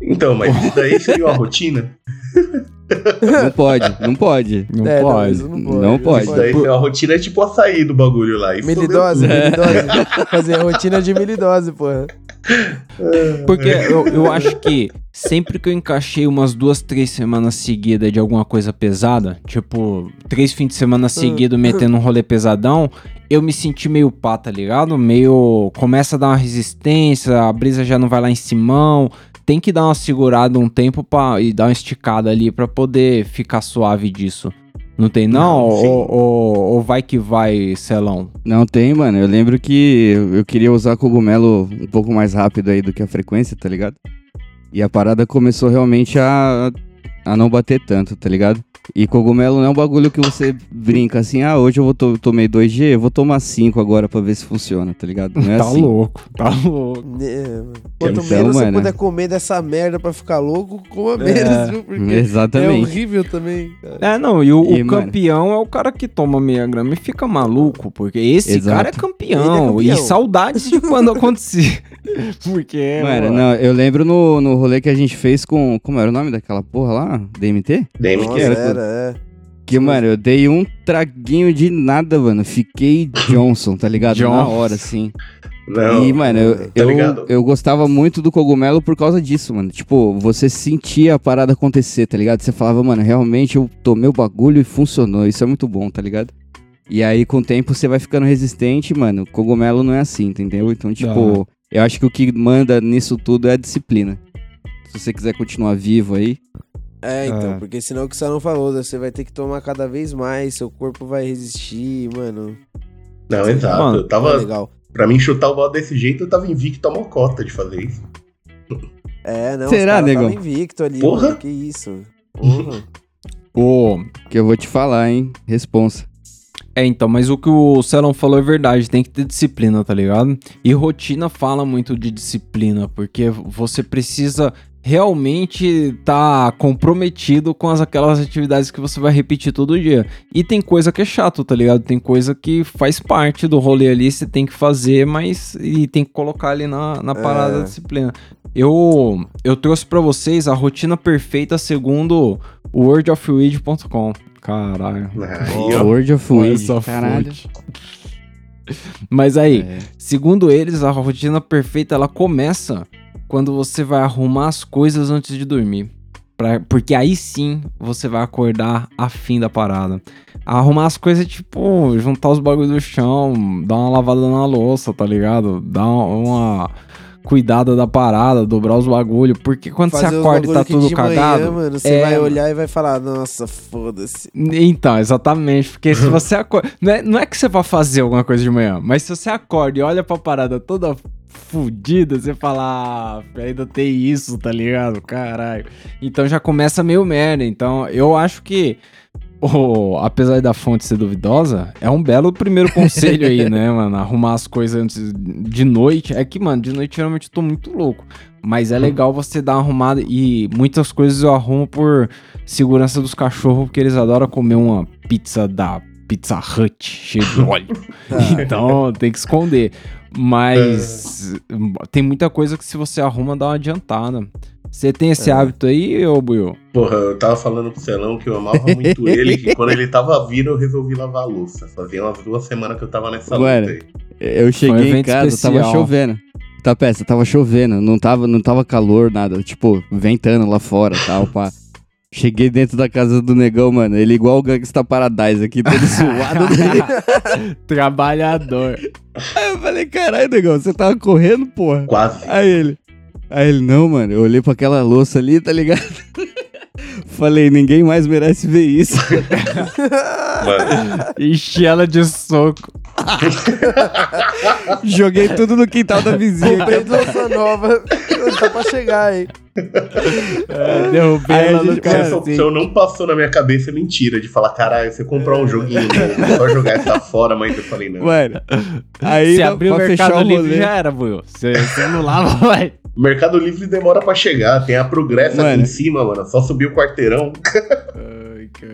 Então, mas isso daí seria uma rotina? Não pode, não pode. Não É, pode. isso não pode. Não pode. Isso daí seria uma rotina é tipo açaí do bagulho lá. Milidose, milidose. Fazer a rotina de milidose, porra. Porque eu, eu acho que sempre que eu encaixei umas duas, três semanas seguidas de alguma coisa pesada, tipo, três fins de semana seguidos metendo um rolê pesadão, eu me senti meio pá, tá ligado? Meio. Começa a dar uma resistência, a brisa já não vai lá em cima. Tem que dar uma segurada um tempo pra, e dar uma esticada ali pra poder ficar suave disso. Não tem não? Não, ou, ou, ou vai que vai, Celão? Não tem, mano. Eu lembro que eu queria usar cogumelo um pouco mais rápido aí do que a frequência, tá ligado? E a parada começou realmente a, a não bater tanto, tá ligado? E cogumelo não é um bagulho que você brinca assim, ah, hoje eu vou to tomei 2G, eu vou tomar 5 agora pra ver se funciona, tá ligado? Não é tá assim. louco, tá louco. É, mano. Quanto Então, menos você mano. puder comer dessa merda pra ficar louco, coma menos, viu? Porque é Exatamente. horrível também, cara. É, não, e o, E, o mano- campeão é o cara que toma meia grama e fica maluco, porque esse Exato. cara é campeão, é campeão. E saudades de quando acontecia. porque, Mano, não, eu lembro no, no rolê que a gente fez com. Como era o nome daquela porra lá? DMT? DMT. Nossa, era era, é. Que, mano, eu dei um traguinho de nada, mano. Fiquei Johnson, tá ligado? Na Johnson. hora, assim. Não, e, mano, eu, tá eu, eu gostava muito do cogumelo por causa disso, mano. Tipo, você sentia a parada acontecer, tá ligado? Você falava, mano, realmente eu tomei o bagulho e funcionou. Isso é muito bom, tá ligado? E aí, com o tempo, você vai ficando resistente, mano. Cogumelo não é assim, entendeu? Então, tipo, eu acho que o que manda nisso tudo é a disciplina. Se você quiser continuar vivo aí. É, então, É. porque senão o que você não falou, né, você vai ter que tomar cada vez mais, seu corpo vai resistir, mano. Não, exato. Mano, eu Não é tava. legal. Pra mim chutar o balde desse jeito, eu tava invicto a mocota de fazer isso. É, não, Será, negão? tavam invicto ali, Porra. mano, que isso. Porra. Ô, Que eu vou te falar, hein? Responsa. é, então, mas o que o Celon falou é verdade, tem que ter disciplina, tá ligado? E rotina fala muito de disciplina, porque você precisa realmente tá comprometido com as, aquelas atividades que você vai repetir todo dia. E tem coisa que é chato, tá ligado? Tem coisa que faz parte do rolê ali, você tem que fazer, mas e tem que colocar ali na, na parada É. da disciplina. Eu, eu trouxe pra vocês a rotina perfeita segundo wordofweed.com. Caralho. Aí, ó. Word of Weed. Caralho. Mas aí, É. segundo eles, a rotina perfeita ela começa quando você vai arrumar as coisas antes de dormir. Pra- porque aí sim você vai acordar afim da parada. Arrumar as coisas, tipo, juntar os bagulhos do chão, dar uma lavada na louça, tá ligado? Dar uma. Cuidada da parada, dobrar os bagulho. Porque quando Fazer você acorda e tá tudo cagado. Manhã, mano, você é, vai olhar e vai falar, nossa, foda-se. Então, exatamente. Porque se você acorda. Não é, não é que você vai fazer alguma coisa de manhã, mas se você acorda e olha pra parada toda fudida, você fala, ah, ainda tem isso, tá ligado? Caralho. Então já começa meio merda. Então eu acho que. O- apesar da fonte ser duvidosa, é um belo primeiro conselho aí, né, mano? Arrumar as coisas antes de noite. É que, mano, de noite geralmente eu tô muito louco. Mas é legal você dar uma arrumada e muitas coisas eu arrumo por segurança dos cachorros, porque eles adoram comer uma pizza da Pizza Hut cheia de óleo. então tem que esconder. Mas tem muita coisa que se você arruma dá uma adiantada. Você tem esse hábito aí, ô Buiu? Porra, eu tava falando pro Celão que eu amava muito ele, que quando ele tava vindo eu resolvi lavar a louça. Fazia umas duas semanas que eu tava nessa Mano. luta aí. Eu cheguei em evento casa, tava especial. chovendo. Tá, peça, tava chovendo, não tava, não tava calor, nada. Tipo, ventando lá fora tal, pá. Cheguei dentro da casa do negão, mano. Ele igual o Gangsta Paradise aqui, todo suado. Trabalhador. Aí eu falei, caralho, negão, você tava correndo, porra? Quase. Aí ele. Aí ele, não, mano, eu olhei pra aquela louça ali, tá ligado? Falei, ninguém mais merece ver isso. Mano, Enchi ela de soco. Joguei tudo no quintal da vizinha. Comprei louça nova, tá pra chegar aí. É, derrubei Aí no gente- essa cacete. opção não passou na minha cabeça, é mentira. De falar, caralho, você comprar um joguinho novo, só jogar essa fora, mas eu falei, não. Mano, aí Se abrir o fechar Mercado o Livre rolê. já era, Buiu. Você, você não lava, vai. O Mercado Livre demora pra chegar, tem a progressa aqui em cima, mano. Só subir o quarteirão.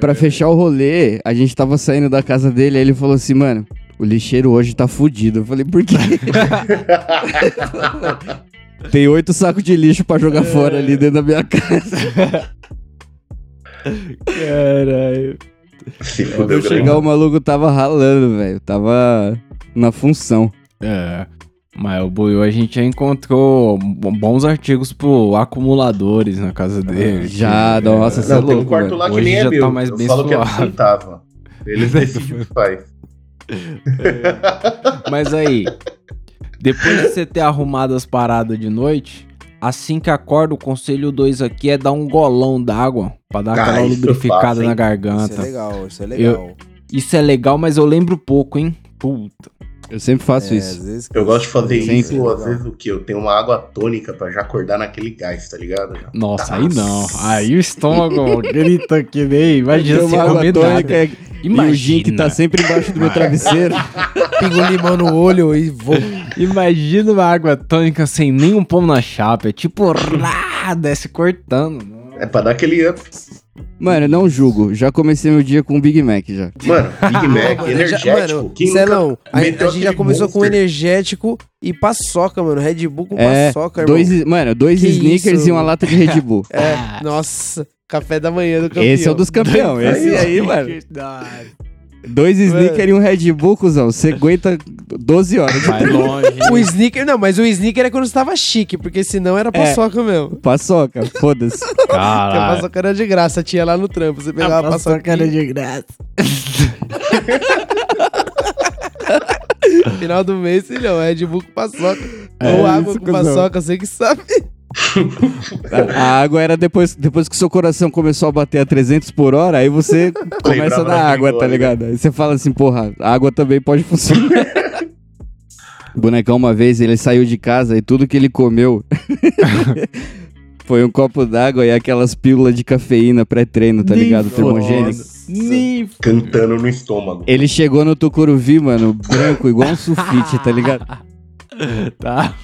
Pra fechar o rolê, a gente tava saindo da casa dele, aí ele falou assim, mano, o lixeiro hoje tá fudido. Eu falei, por quê? Tem oito sacos de lixo pra jogar fora ali dentro da minha casa. Caralho. Se Quando fudeu eu chegar, o maluco tava ralando, velho. Tava na função. É. Mas o Buiu, a gente já encontrou bons artigos pro acumuladores na casa dele. Já, que, nossa, é, cê é Não, tem um louco, quarto velho. lá que Hoje nem é já tá meu. mais eu bem falo que é suave. centavo. Eles decidem o que faz. Mas aí, depois de você ter arrumado as paradas de noite, assim que acorda, o conselho 2 aqui é dar um golão d'água pra dar Ah, aquela eu lubrificada na Isso é garganta. legal, isso é legal. Isso é legal, mas eu lembro pouco, hein? Puta. Eu sempre faço É, isso. Eu gosto de fazer Sempre. isso, às vezes, o que? Eu tenho uma água tônica pra já acordar naquele gás, tá ligado? Já. Nossa, aí não. Aí o estômago grita que nem. Imagina uma água comer tônica é- e o gin que tá sempre embaixo do meu travesseiro. Pingo limão no olho e vou. Imagina uma água tônica sem nenhum pão na chapa. É tipo, rá, desce cortando. É pra dar aquele up. Mano, eu não julgo. Já comecei meu dia com um Big Mac já. Mano, Big Mac, Mano, energético. já- mano, Celão, a, a gente já começou com Monster? energético e paçoca, mano. Red Bull com É, paçoca, irmão. dois, mano, dois Que sneakers isso? e uma lata de Red Bull. É, nossa, café da manhã do campeão. Esse é o dos campeão. Esse aí, mano. Dois sneakers e um Red Bull, cuzão. Você aguenta 12 horas. Vai longe. O sneaker, não, mas o sneaker é quando você tava chique, porque senão era paçoca mesmo. Paçoca, foda-se. Porque a Caralho. paçoca era de graça, tinha lá no trampo. Você pegava a paçoca de graça. final do mês, filhão. Red Bull com paçoca. É Ou água isso, com cuzão. paçoca, você que sabe. A água era depois, depois que seu coração começou a bater a 300 por hora, aí você começa na água, tá ligado? Aí você fala assim, porra, a água também pode funcionar. O bonecão, uma vez, ele saiu de casa e tudo que ele comeu foi um copo d'água e aquelas pílulas de cafeína pré-treino, tá ligado? Termogênico. Cantando no estômago. Ele chegou no Tucuruvi, mano, branco, igual um sulfite, tá ligado? tá.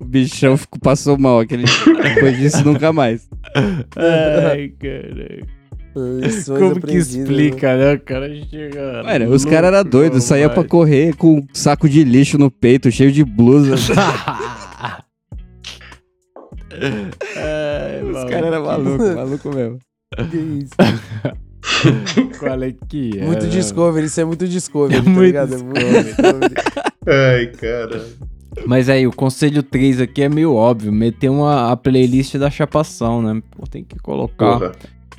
O bichão ficou, passou mal aquele Depois disso, nunca mais. Ai, caralho. Lições Como que aprendidas, né? explica, né? O cara chega. Mano, os caras eram doidos, saía pra correr com um saco de lixo no peito, cheio de blusa. Ai, Os caras eram malucos, maluco mesmo. Que isso? Qual é que é? Muito né? Discovery, isso é muito Discovery, É tá muito ligado? É muito Discovery. Ai, cara. Mas aí, o conselho 3 aqui é meio óbvio. Meter uma, a playlist da chapação, né? Pô, tem que colocar. Porra.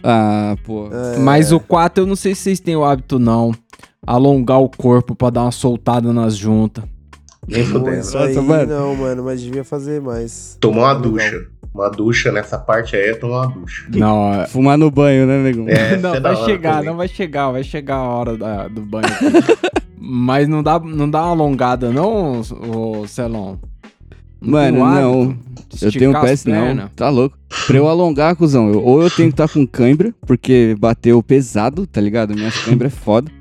Ah, pô. É. Mas o 4, eu não sei se vocês têm o hábito, não. Alongar o corpo pra dar uma soltada nas juntas. Nem fudendo. Isso aí mano. não, mano, mas devia fazer mais. Tomar uma ducha. Uma ducha nessa parte aí é tomar uma ducha. Não, é- Fumar no banho, né, negão? É, não é vai chegar, também. não vai chegar, vai chegar a hora da- do banho. Mas não dá, não dá uma alongada, não, o Celon? Mano, não. Eu tenho as PS não. Tá louco. Pra eu alongar, cuzão, eu- ou eu tenho que estar com cãibra, porque bateu pesado, tá ligado? Minha cãibra é foda.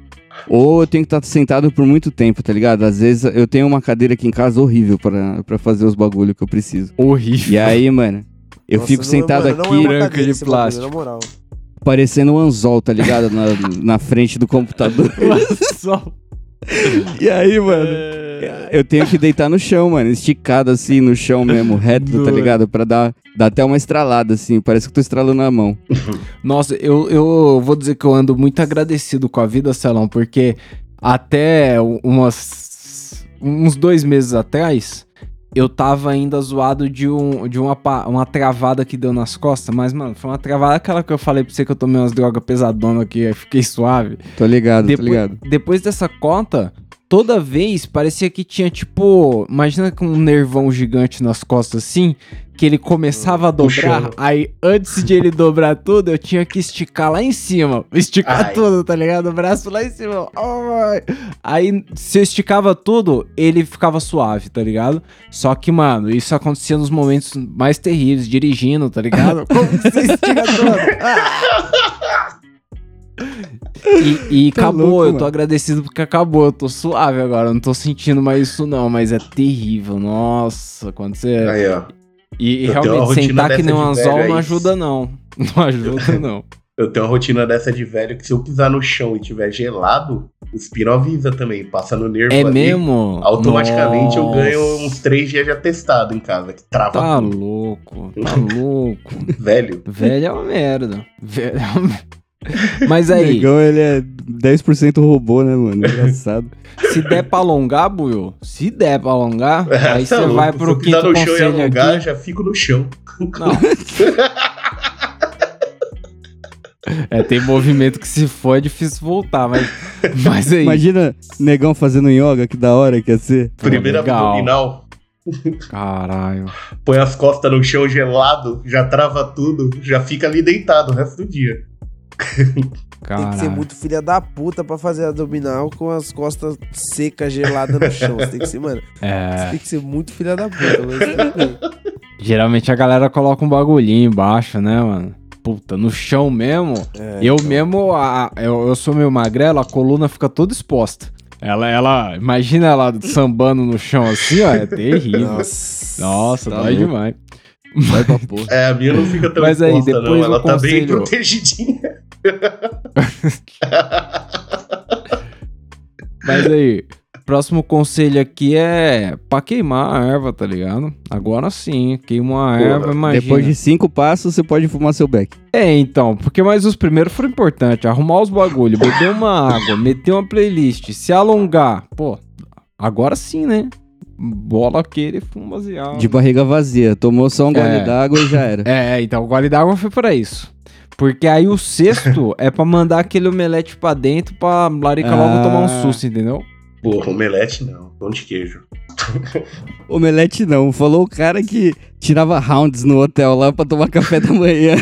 Ou eu tenho que estar sentado por muito tempo, tá ligado? Às vezes eu tenho uma cadeira aqui em casa horrível pra, pra fazer os bagulho que eu preciso. Horrível. E aí, mano, eu Nossa, fico não é- sentado mano, não aqui é branca de bagulho, plástico. Na moral. parecendo um anzol, tá ligado? Na, na frente do computador. Só- E aí, mano, É. eu tenho que deitar no chão, mano, esticado assim no chão mesmo, reto, tá ligado? Pra dar, dar até uma estralada assim, parece que eu tô estralando a mão. Nossa, eu, eu vou dizer que eu ando muito agradecido com a vida, Celão, porque até umas, uns dois meses atrás, eu tava ainda zoado de, um, de uma, uma travada que deu nas costas, mas, mano, foi uma travada aquela que eu falei pra você que eu tomei umas drogas pesadonas aqui, aí fiquei suave. Tô ligado, tô Depois, ligado. depois dessa conta, toda vez parecia que tinha tipo. Imagina com um nervão gigante nas costas assim, que ele começava a dobrar. Puxando. Aí antes de ele dobrar tudo, eu tinha que esticar lá em cima. Esticar Ai. tudo, tá ligado? O braço lá em cima. Ai. Aí se eu esticava tudo, ele ficava suave, tá ligado? Só que, mano, isso acontecia nos momentos mais terríveis, dirigindo, tá ligado? Como que você estica tudo? Ah! E, e Tá acabou, louco, eu tô mano. agradecido porque acabou, eu tô suave agora, eu não tô sentindo mais isso não, mas é terrível, nossa, quando você... Aí, ó. E, e Eu realmente sentar que nem um anzol não ajuda não, não ajuda não. Eu tenho uma rotina dessa de velho que se eu pisar no chão e tiver gelado, o Spino avisa também, passa no nervo É ali. mesmo? Automaticamente eu Nossa, ganho uns três dias de atestado em casa, que trava Tá tudo. louco, tá louco. Velho. Velho é uma merda. Velho é uma merda. Mas aí, Negão, ele é 10% robô, né, mano? Engraçado. se der pra alongar, Buiu, se der pra alongar, aí Tá você louco, vai se pro quinto no chão e alongar, aqui. já fico no chão. Não. É, tem movimento que se for é difícil voltar, mas, mas aí. Imagina negão fazendo yoga, que da hora que ia ser. Pô, Primeiro legal. abdominal, Caralho. põe as costas no chão gelado, já trava tudo, já fica ali deitado o resto do dia. Tem que ser Caralho. muito filha da puta pra fazer abdominal com as costas secas, geladas no chão. Você tem que ser, mano, você É, tem que ser muito filha da puta. Geralmente a galera coloca um bagulhinho embaixo, né, mano? Puta, no chão mesmo. É, eu então. mesmo, a- eu, eu sou meio magrelo, a coluna fica toda exposta. Ela, ela, imagina ela sambando no chão assim, ó, é terrível. Nossa. Nossa, Tá dói demais. Vai pra porra. É, a minha não fica tão Mas aí, exposta, depois não. Ela tá bem conselho- protegidinha. Mas aí, próximo conselho aqui é pra queimar a erva, tá ligado? Agora sim, queima uma Porra, erva, imagina. Depois de cinco passos, você pode fumar seu beck. É, então, porque mais os primeiros foram importantes. Arrumar os bagulho, beber uma água, meter uma playlist, se alongar. Pô, agora sim, né? Bola aquele fuma baseado. De barriga vazia. Tomou só um gole É. d'água e já era. É, então o gole d'água foi pra isso. Porque aí o sexto é pra mandar aquele omelete pra dentro pra Larica logo Ah. tomar um susto, entendeu? Porra, omelete não, pão de queijo. Omelete não. Falou o cara que tirava rounds no hotel lá pra tomar café da manhã.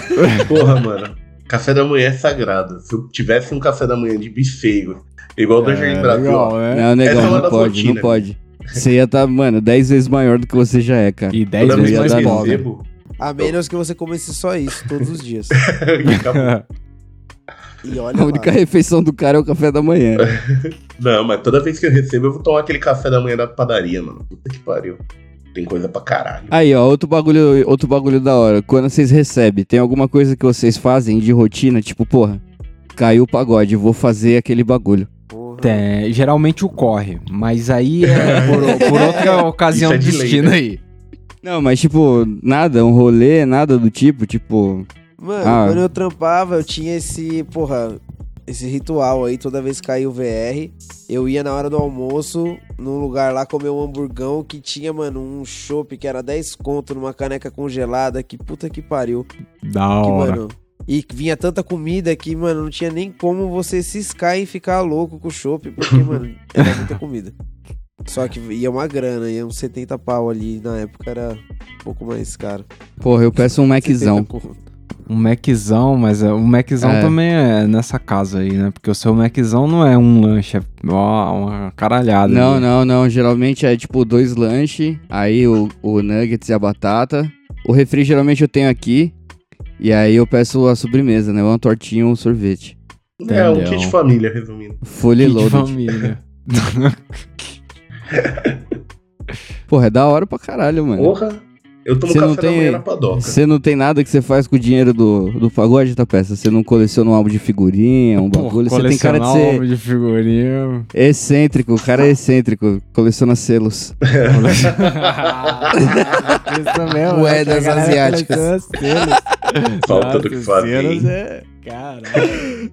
Porra, mano. Café da manhã é sagrado. Se eu tivesse um café da manhã de buffet, igual o do Jardim Brasil, ó. É, legal, né? Não, é negão, uma não pode, não rotinas. pode. Você ia estar, mano, 10 vezes maior do que você já é, cara. E 10 Toda vezes vez mais recebo, A menos que você comece só isso todos os dias. E olha A única lá. refeição do cara é o café da manhã. Não, mas toda vez que eu recebo, eu vou tomar aquele café da manhã da padaria, mano. Puta que pariu. Tem coisa pra caralho. Aí, ó, outro bagulho, outro bagulho da hora. Quando vocês recebem, tem alguma coisa que vocês fazem de rotina? Tipo, porra, caiu o pagode, vou fazer aquele bagulho. Tem, geralmente o corre, mas aí é por, por outra ocasião é do de lei, destino né? aí. Não, mas tipo, nada, um rolê, nada do tipo, tipo... Mano, Ah. quando eu trampava, eu tinha esse, porra, esse ritual aí, toda vez que caía o VR, eu ia na hora do almoço, num lugar lá, comer um hamburgão que tinha, mano, um chopp que era 10 conto numa caneca congelada, que puta que pariu. Da Que, hora. mano, e vinha tanta comida que, mano, não tinha nem como você ciscar e ficar louco com o chopp, porque, mano, era muita comida. Só que ia uma grana, ia uns 70 pau ali. Na época era um pouco mais caro. Porra, eu peço um 70 Maczão. Um Maczão, mas é, o Maczão É. também é nessa casa aí, né? Porque o seu Maczão não é um lanche, é uma caralhada. Não, ali. não, não. Geralmente é tipo dois lanches, aí o, o nuggets e a batata. O refri geralmente eu tenho aqui. E aí eu peço a sobremesa, né? Uma tortinha ou um sorvete. É um kit família, resumindo. Fully Kit loaded. família. Porra, é da hora pra caralho, mano. Porra, eu tomo não café da tem- manhã na padoca. Você não tem nada que você faz com o dinheiro do, do pagode, tá peça? Você não coleciona um álbum de figurinha, um bagulho. Você tem cara de colecionar ser álbum de figurinha. excêntrico. O cara é excêntrico. Coleciona selos. Isso mesmo, Moedas né? Galera asiáticas. coleciona selos. Falta do que fazer, é- Caralho.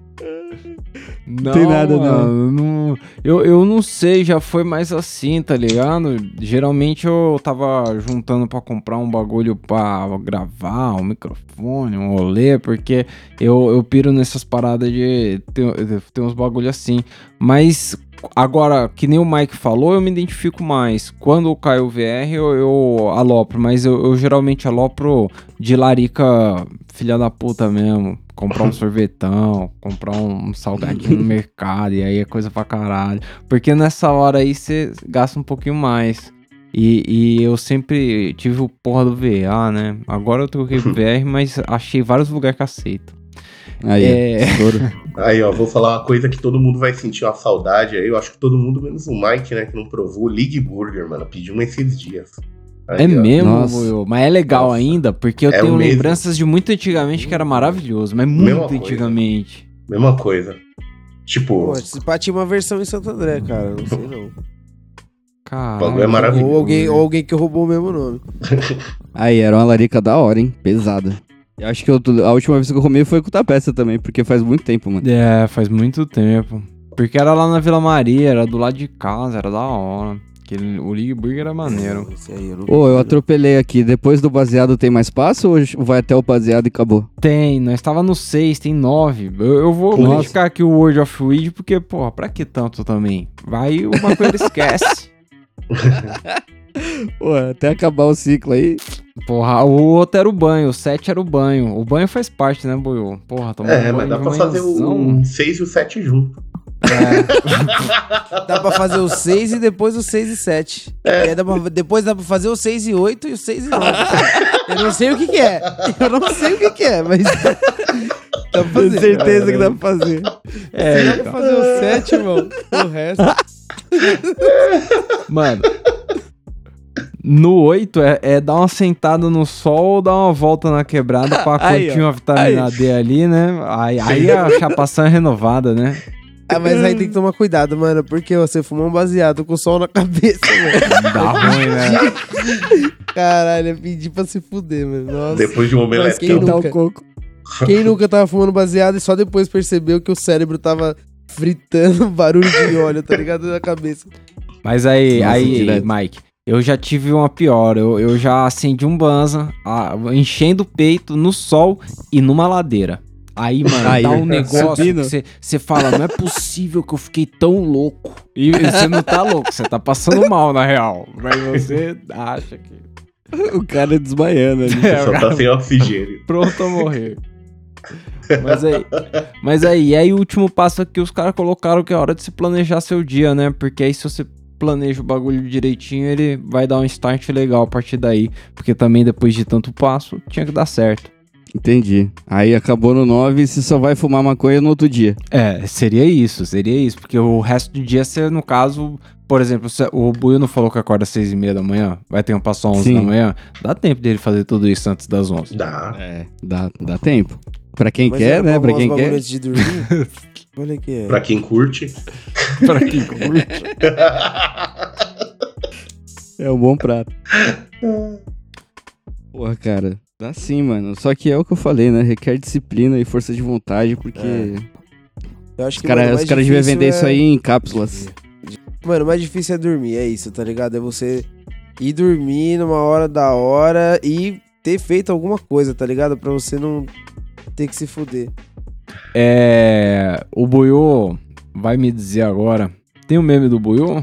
Não, Tem nada, não. não. Eu, eu não sei, já foi mais assim, tá ligado? Geralmente eu tava juntando pra comprar um bagulho pra gravar, um microfone, um rolê, porque eu, eu piro nessas paradas de ter, ter uns bagulho assim. Mas agora, que nem o Mike falou, eu me identifico mais. Quando cai o VR, eu, eu alopro, mas eu, eu geralmente alopro de larica filha da puta mesmo. Comprar um sorvetão, comprar um salgadinho no mercado, e aí é coisa pra caralho. Porque nessa hora aí você gasta um pouquinho mais. E, e eu sempre tive o porra do VA, né? Agora eu troquei pro VR, mas achei vários lugares que aceitam. Aí, É. Aí, ó, vou falar uma coisa que todo mundo vai sentir uma saudade aí. Eu acho que todo mundo, menos o Mike, né, que não provou. League Burger, mano. Pedi um esses dias. Aí, É ó. mesmo, mas é legal Nossa. ainda, porque eu É tenho lembranças de muito antigamente que era maravilhoso, mas Mesma muito coisa. antigamente. Mesma coisa. Tipo, Pô, se pá, tinha uma versão em Santo André, cara. Não sei não. Caralho. bagulho é maravilhoso. Ou alguém, ou alguém que roubou o mesmo nome. Aí, era uma larica da hora, hein? Pesada. Eu acho que eu- a última vez que eu comi foi com o Tapeça também, porque faz muito tempo, mano. É, faz muito tempo. Porque era lá na Vila Maria, era do lado de casa, era da hora. Aquele, o League Burger era maneiro. Esse aí eu não Ô, eu vi, atropelei aqui. Depois do baseado tem mais passo ou vai até o baseado e acabou? Tem, nós tava no 6, tem 9. Eu, eu vou Nossa. criticar aqui o World of Weed, porque, porra, pra que tanto também? Vai o maconheiro esquece. Pô, até acabar o ciclo aí. Porra, o outro era o banho, o 7 era o banho. O banho faz parte, né, Boiô? Porra, tomar é, um mas banho dá pra fazer o 6 e o 7 junto. É, Dá pra fazer o 6 e depois o 6 e 7. É. Aí dá pra- depois dá pra fazer o 6 e 8 e o 6 e 9. Eu não sei o que, que é. Eu não sei o que, que é, mas. Dá pra fazer. Tenho certeza que dá pra fazer. é, Dá então. pra fazer o 7, irmão. O resto. Mano. No 8 é, é dar uma sentada no sol ou dar uma volta na quebrada pra Aí, curtir ó. uma vitamina Aí. D ali, né? Aí, aí a chapação é renovada, né? Ah, mas aí tem que tomar cuidado, mano, porque você fumou um baseado com o sol na cabeça, mano. Dá ruim, né? Caralho, é pedir pra se fuder, mano. Nossa. Depois de um quem omeletão. nunca? o coco. Quem nunca tava fumando baseado e só depois percebeu que o cérebro tava fritando barulho de óleo, tá ligado? Na cabeça. Mas aí, Nossa, aí, direto. Mike, eu já tive uma pior. Eu, eu já acendi um banza, ah, enchendo o peito no sol e numa ladeira. Aí, mano, Aí, dá um negócio subindo. que você fala, não é possível que eu fiquei tão louco. E você não tá louco, você tá passando mal, na real. Mas você acha que... O cara desmaiando ali. É, Só tá sem oxigênio. pronto a morrer. Mas aí, mas aí, e aí o último passo aqui, os caras colocaram que é hora de se planejar seu dia, né? Porque aí se você planeja o bagulho direitinho, ele vai dar um start legal a partir daí. Porque também depois de tanto passo, tinha que dar certo. Entendi. Aí acabou no 9 e você só vai fumar maconha no outro dia. É, seria isso, seria isso. Porque o resto do dia, você, no caso, por exemplo, se o Buio não falou que acorda às seis e meia da manhã, vai ter um passo às 11 Sim. da manhã, dá tempo dele fazer tudo isso antes das 11. Dá. É. Dá, dá tempo. Pra quem Mas quer, né? pra quem quer. antes de dormir? Olha aqui. É. Pra quem curte. pra quem curte. É um bom prato. Porra, cara. Dá sim, mano. Só que é o que eu falei, né? Requer disciplina e força de vontade, porque É. Eu acho os caras deviam difícil vender é- isso aí em cápsulas. Mano, o mais difícil é dormir, é isso, tá ligado? É você ir dormir numa hora da hora e ter feito alguma coisa, tá ligado? Pra você não ter que se fuder. É. O Boiô vai me dizer agora. Tem o um meme do Boiô?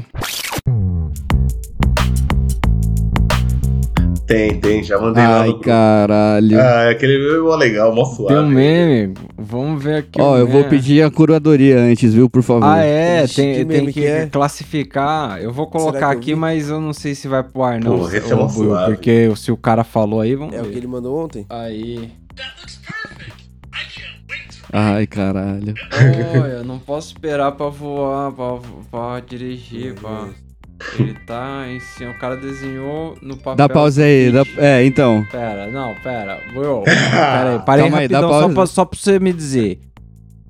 Tem, tem, já mandei Ai, lá. Ai, caralho. Ah, é aquele meme é legal, mó suave. Tem um meme, vamos ver aqui. Ó, oh, eu meme. vou pedir a curadoria antes, viu, por favor. Ah, é, Ixi, tem que, tem que, que é? classificar. Eu vou colocar eu aqui, vi? mas eu não sei se vai pro ar, não. Porra, esse é mó suave. Porque se o cara falou aí, vamos É ver. o que ele mandou ontem? Aí. Ai, caralho. Olha, não posso esperar pra voar, pra, pra dirigir, pra. Ele tá em cima. O cara desenhou no papel. Dá pausa aí. Dá... É, então. Pera, não, pera. Buiu, pera aí, parei Calma aí, rapidão, só pra, só pra você me dizer.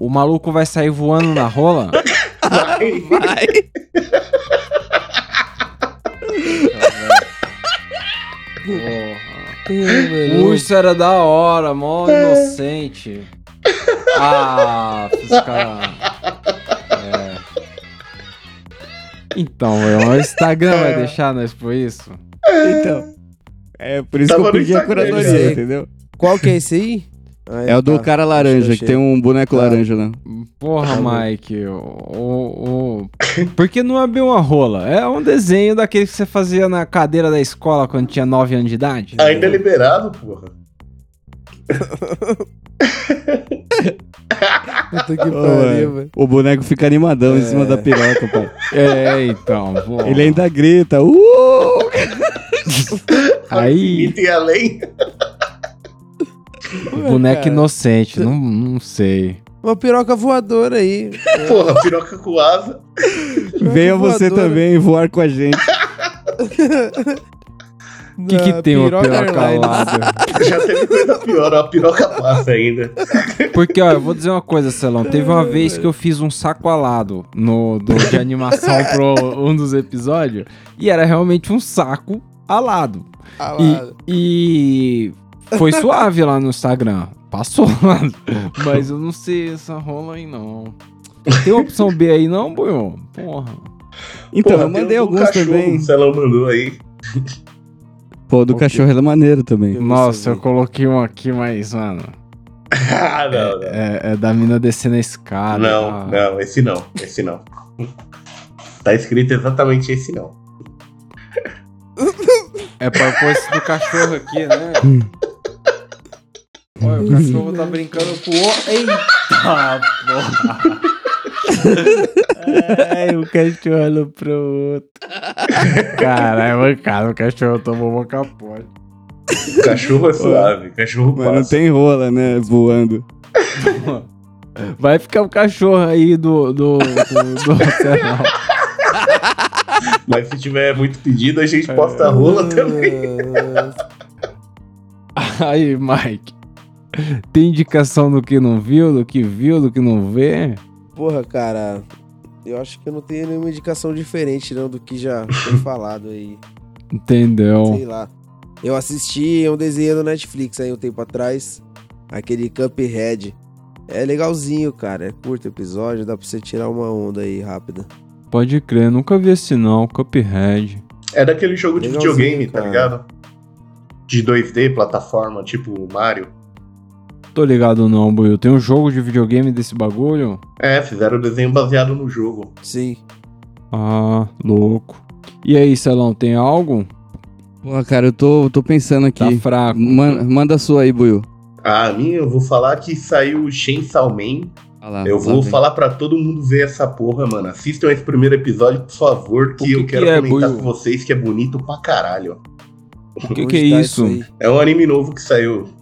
O maluco vai sair voando na rola? Vai. Porra. Uh, isso era da hora, mó inocente. Ah, caras. É. Então, meu, o Instagram vai deixar nós por isso? Então. É por isso Tava que eu pedi a curadoria, né? entendeu? Qual que é esse aí? Ah, É o do tá. cara laranja, Achei, que tem um boneco Tá. laranja, né? Porra, Tá. Mike, o, o, o- Porque não é bem uma rola. É um desenho daquele que você fazia na cadeira da escola quando tinha 9 anos de idade. Ainda é liberado, porra. Puta que pariu, velho. o boneco fica animadão em É. cima da piroca, pai. É, então. porra. Ele ainda grita. Uh! Aí, e além. boneco cara. inocente, não, não sei. Uma piroca voadora aí. Porra, piroca com asa. Venha você voadora. também voar com a gente. O que, que tem uma piroca piroca Airlines. alada? Já teve coisa pior, ó, a piroca passa ainda. Porque, ó, eu vou dizer uma coisa, Celão. Teve uma vez que eu fiz um saco alado no, do, de animação pro um dos episódios. E era realmente um saco alado. Alado. E, e foi suave lá no Instagram. Passou lá. Mas eu não sei essa rola aí, não. Tem uma opção B aí, não, Buiu? Porra. Então, Porra, eu mandei o do alguns cachorro também. O Celão mandou aí. Pô, do cachorro é maneiro também. Eu Nossa, eu coloquei um aqui, mas, mano. Ah, não, não. É, é da mina descendo a escada. Não, ah. não, esse não, esse não. Tá escrito exatamente esse não. É pra pôr esse do cachorro aqui, né? Olha, o cachorro tá brincando com o. Eita, porra! Ai, o cachorro pro outro. Caralho, mancada, o cachorro tomou uma capote. Cachorro é suave, cachorro Mas não passa. tem rola, né? Voando. Vai ficar o cachorro aí do. do. do, do. Mas se tiver muito pedido, a gente posta a rola também. Aí, Mike. Tem indicação do que não viu, do que viu, do que não vê? Porra, cara. Eu acho que eu não tenho nenhuma indicação diferente, não, do que já foi falado aí. Entendeu? Sei lá. Eu assisti um desenho no Netflix aí um tempo atrás. Aquele Cuphead. É legalzinho, cara. É curto o episódio, dá pra você tirar uma onda aí rápida. Pode crer, nunca vi esse não, Cuphead. É daquele jogo de Legalzinho, videogame, tá cara. ligado? De 2D, plataforma, tipo Mario. Tô ligado não, Buiu. Tem um jogo de videogame desse bagulho? É, fizeram o desenho baseado no jogo. Sim. Ah, louco. E aí, Celão, tem algo? Pô, cara, eu tô, tô pensando Tá aqui. fraco. Man- manda a sua aí, Buiu. A minha, eu vou falar que saiu o Chainsaw Man. Ah lá, Eu vou falar pra todo mundo ver essa porra, mano. Assistam esse primeiro episódio, por favor, que, que eu que quero é, comentar Buiu? com vocês que é bonito pra caralho. O que, que é tá isso? É um anime novo que saiu.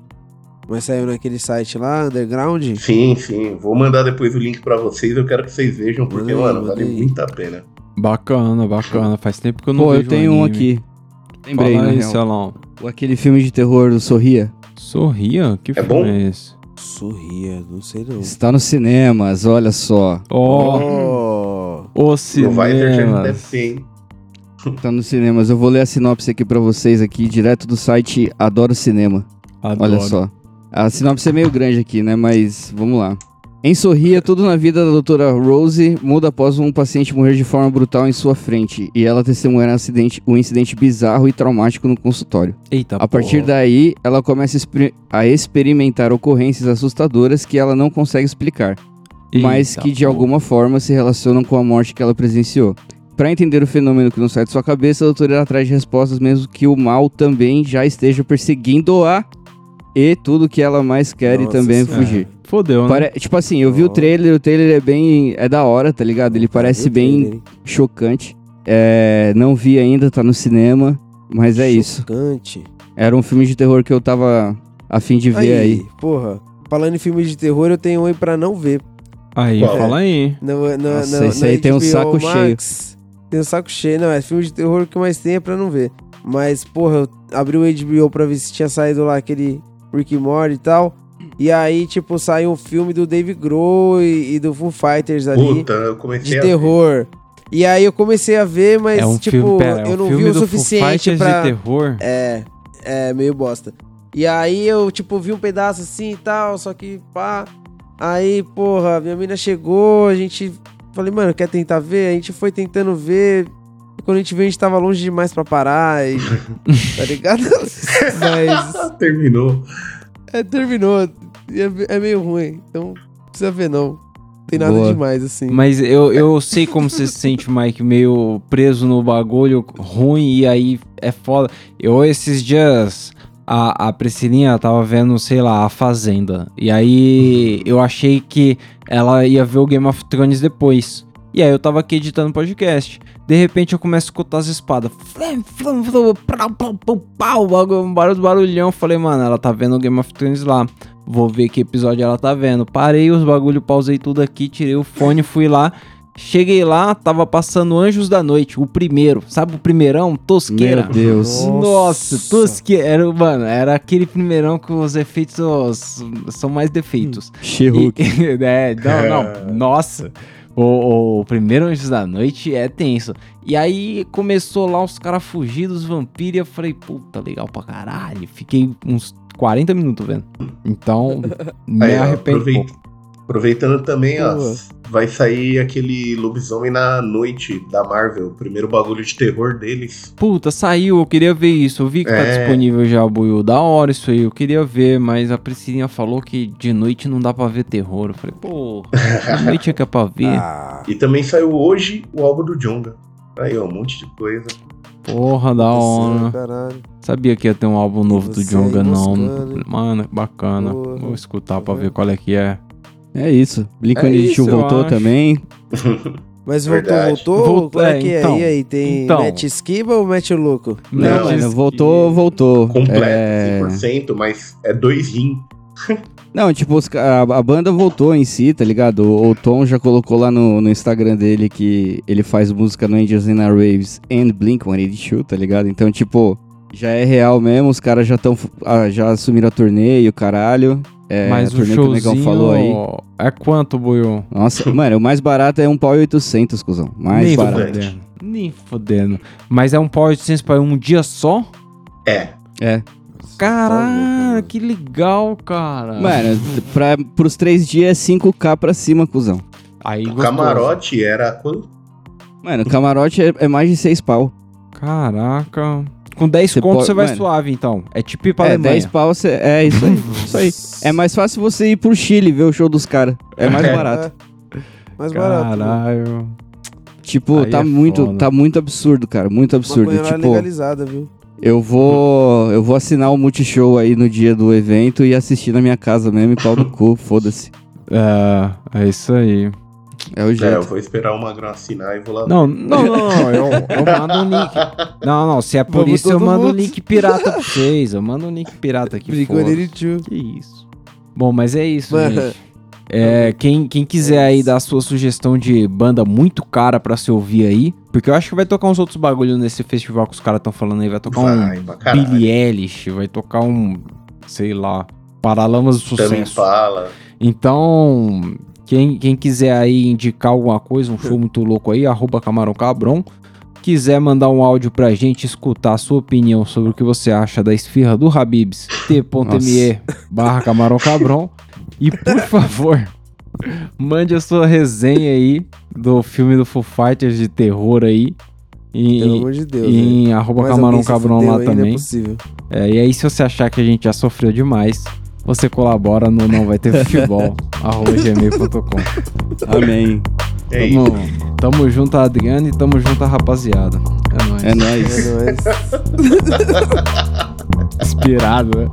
Mas saiu naquele site lá, Underground? Sim, sim. Vou mandar depois o link pra vocês. Eu quero que vocês vejam, porque, mano, manda vale muito a pena. Bacana, bacana. Faz tempo que eu não Pô, eu vejo tenho um anime. aqui. Lembrei, Fala aí. Celão. O- Aquele filme de terror do Sorria. Sorria? Que filme bom? é esse? Sorria, não sei não. Está nos cinemas, olha só. Ó, Oh. oh, o cinema. deve ter, hein? Tá nos cinemas. Eu vou ler a sinopse aqui pra vocês aqui, direto do site Adoro Cinema. Olha só. A sinopse é meio grande aqui, né? Mas vamos lá. Em Sorria, tudo na vida da doutora Rose muda após um paciente morrer de forma brutal em sua frente e ela testemunhar um acidente, um incidente bizarro e traumático no consultório. Eita, A partir porra. daí, ela começa a exper- a experimentar ocorrências assustadoras que ela não consegue explicar, mas Eita, que de porra. alguma forma se relacionam com a morte que ela presenciou. pra entender o fenômeno que não sai de sua cabeça, a doutora irá atrás de respostas, mesmo que o mal também já esteja perseguindo-a e tudo que ela mais quer e Nossa também Senhora. fugir. Fodeu, né? Pare- Tipo assim, eu vi o Ó. trailer, o trailer é bem. é da hora, tá ligado? Ele parece o bem trailer, chocante. É, não vi ainda, tá no cinema, mas é isso. Chocante. Era um filme de terror que eu tava a fim de ver aí. Porra, falando em filme de terror, eu tenho um aí pra não ver. Aí, Qual? fala aí. No, no, Nossa, no- esse no aí tem um saco Max. Tem um saco cheio. Não, é filme de terror que mais tem é pra não ver. Mas, porra, eu abri o HBO pra ver se tinha saído lá aquele Rick and Morty e tal. E aí, tipo, saiu um filme do Dave Grohl e, e do Foo Fighters ali. Puta, eu comecei de a terror. E aí eu comecei a ver, mas, é um tipo, filme, pera, é um eu não filme vi o do Foo suficiente Fighters pra. de terror? É, é meio bosta. E aí eu, tipo, vi um pedaço assim e tal, só que pá. Aí, porra, minha mina chegou, a gente. Falei, mano, quer tentar ver? A gente foi tentando ver. Quando a gente viu, a gente tava longe demais pra parar. E, tá ligado? Mas. Terminou. É, terminou. É, é meio ruim. Então, não precisa ver, não. Não tem nada Boa. demais, assim. Mas eu, eu sei como você se sente, Mike, meio preso no bagulho ruim e aí é foda. Eu esses dias, a, a Priscilinha tava vendo, sei lá, A Fazenda. E aí eu achei que ela ia ver o Game of Thrones depois. E aí eu tava aqui editando podcast. De repente eu começo a escutar as espadas. Flam, flam, flam, pau, pau, pau, um barulho, barulhão. Falei, mano, ela tá vendo o Game of Thrones lá. Vou ver que episódio ela tá vendo. Parei os bagulho, pausei tudo aqui, tirei o fone, fui lá. Cheguei lá, tava passando Anjos da Noite, o primeiro. Sabe o primeirão? Tosqueira. Meu Deus. Nossa, tosqueira. Mano, era aquele primeirão que os efeitos são mais defeitos. She-Hulk. E- é, não, não. Nossa. O, o primeiro Anjos da Noite é tenso. E aí começou lá os caras fugir dos vampiros e eu falei, puta, legal pra caralho. Fiquei uns 40 minutos vendo. Então, me Aí, arrependo. Aproveitando também, ó, vai sair aquele lobisomem na noite da Marvel, o primeiro bagulho de terror deles. Puta, saiu, eu queria ver isso. Eu vi que tá É. disponível já, Buiu. Da hora isso aí, eu queria ver, mas a Priscilinha falou que de noite não dá pra ver terror. Eu falei, pô, de noite é que é pra ver. Ah, E também saiu hoje o álbum do Jonga. Aí, ó, um monte de coisa. Porra, da hora. caralho. Sabia que ia ter um álbum novo do Você Jonga, aí não. Mano, bacana. Porra. Vou escutar pra Uhum. ver qual é que é. É isso. Blink É isso, eu voltou acho. também. Mas voltou, Verdade. voltou? Voltou, Qual é é, que é? então. E aí, tem Então. Matt Esquiva ou Matt Louco? Não, Não, voltou, voltou. Completo, É... 100%, mas é dois rim. Não, tipo, a, a banda voltou em si, tá ligado? O, o Tom já colocou lá no, no Instagram dele que ele faz música no Angels in a Raves and Blink-182, tá ligado? Então, tipo, já é real mesmo, os caras já estão já assumiram a turnê e o caralho. É, mas o turnê que o Negão showzinho falou aí. é quanto, Buiu? Nossa, mano, o mais barato é um pau e 800, cuzão. Mais Nem barato. fodendo. Nem fodendo. Mas é um Power 800 pra um dia só? É. É. Caralho, que legal, cara. Mano, pra, pros três dias é 5k pra cima, cuzão. Aí O gostoso. camarote era quanto? Mano, o camarote é, é mais de 6 pau. Caraca. Com 10 Você conto pode- você vai mano. suave, então. É tipo ir pra é, Alemanha. 10 pau, cê, é isso aí. isso aí. É mais fácil você ir pro Chile ver o show dos caras. É mais É. barato. Mais barato. né? Caralho. Tipo, Aí tá é muito, foda. tá muito absurdo, cara, muito absurdo. É Tipo, legalizada, viu? eu vou, eu vou assinar o Multishow aí no dia do evento e assistir na minha casa mesmo e pau no cu, foda-se. É, é isso aí. É o É, eu jeito. vou esperar o Magrão assinar e vou lá. Não, não, não, não. Eu, eu mando um link. Não, não. Se é por Vamos isso, eu mando um mundo. link pirata pra vocês. Eu mando um link pirata aqui. Blink-182. Que isso. Bom, mas é isso, Mano. gente. É, quem, quem quiser aí dar a sua sugestão de banda muito cara pra se ouvir aí, porque eu acho que vai tocar uns outros bagulho nesse festival que os caras estão falando aí. Vai tocar Vai, um caralho. Billie Eilish, vai tocar um, sei lá, Paralamas do Também Sucesso. fala. Então, quem, quem quiser aí indicar alguma coisa, um show muito louco aí, arroba Camarão Cabron. Quiser mandar um áudio pra gente escutar a sua opinião sobre o que você acha da esfirra do Habibs, t.me barra Camarão Cabron. E por favor, mande a sua resenha aí do filme do Foo Fighters de terror aí. Pelo E, amor de Deus. né? em arroba Camarão Cabron lá é também. possível. É, e aí, se você achar que a gente já sofreu demais, você colabora no Não Vai Ter Futebol, arroba gmail.com. Amém. É. Tamo, tamo junto a Adriane e tamo junto a rapaziada. É nóis. É nóis. É nóis. Inspirado, né?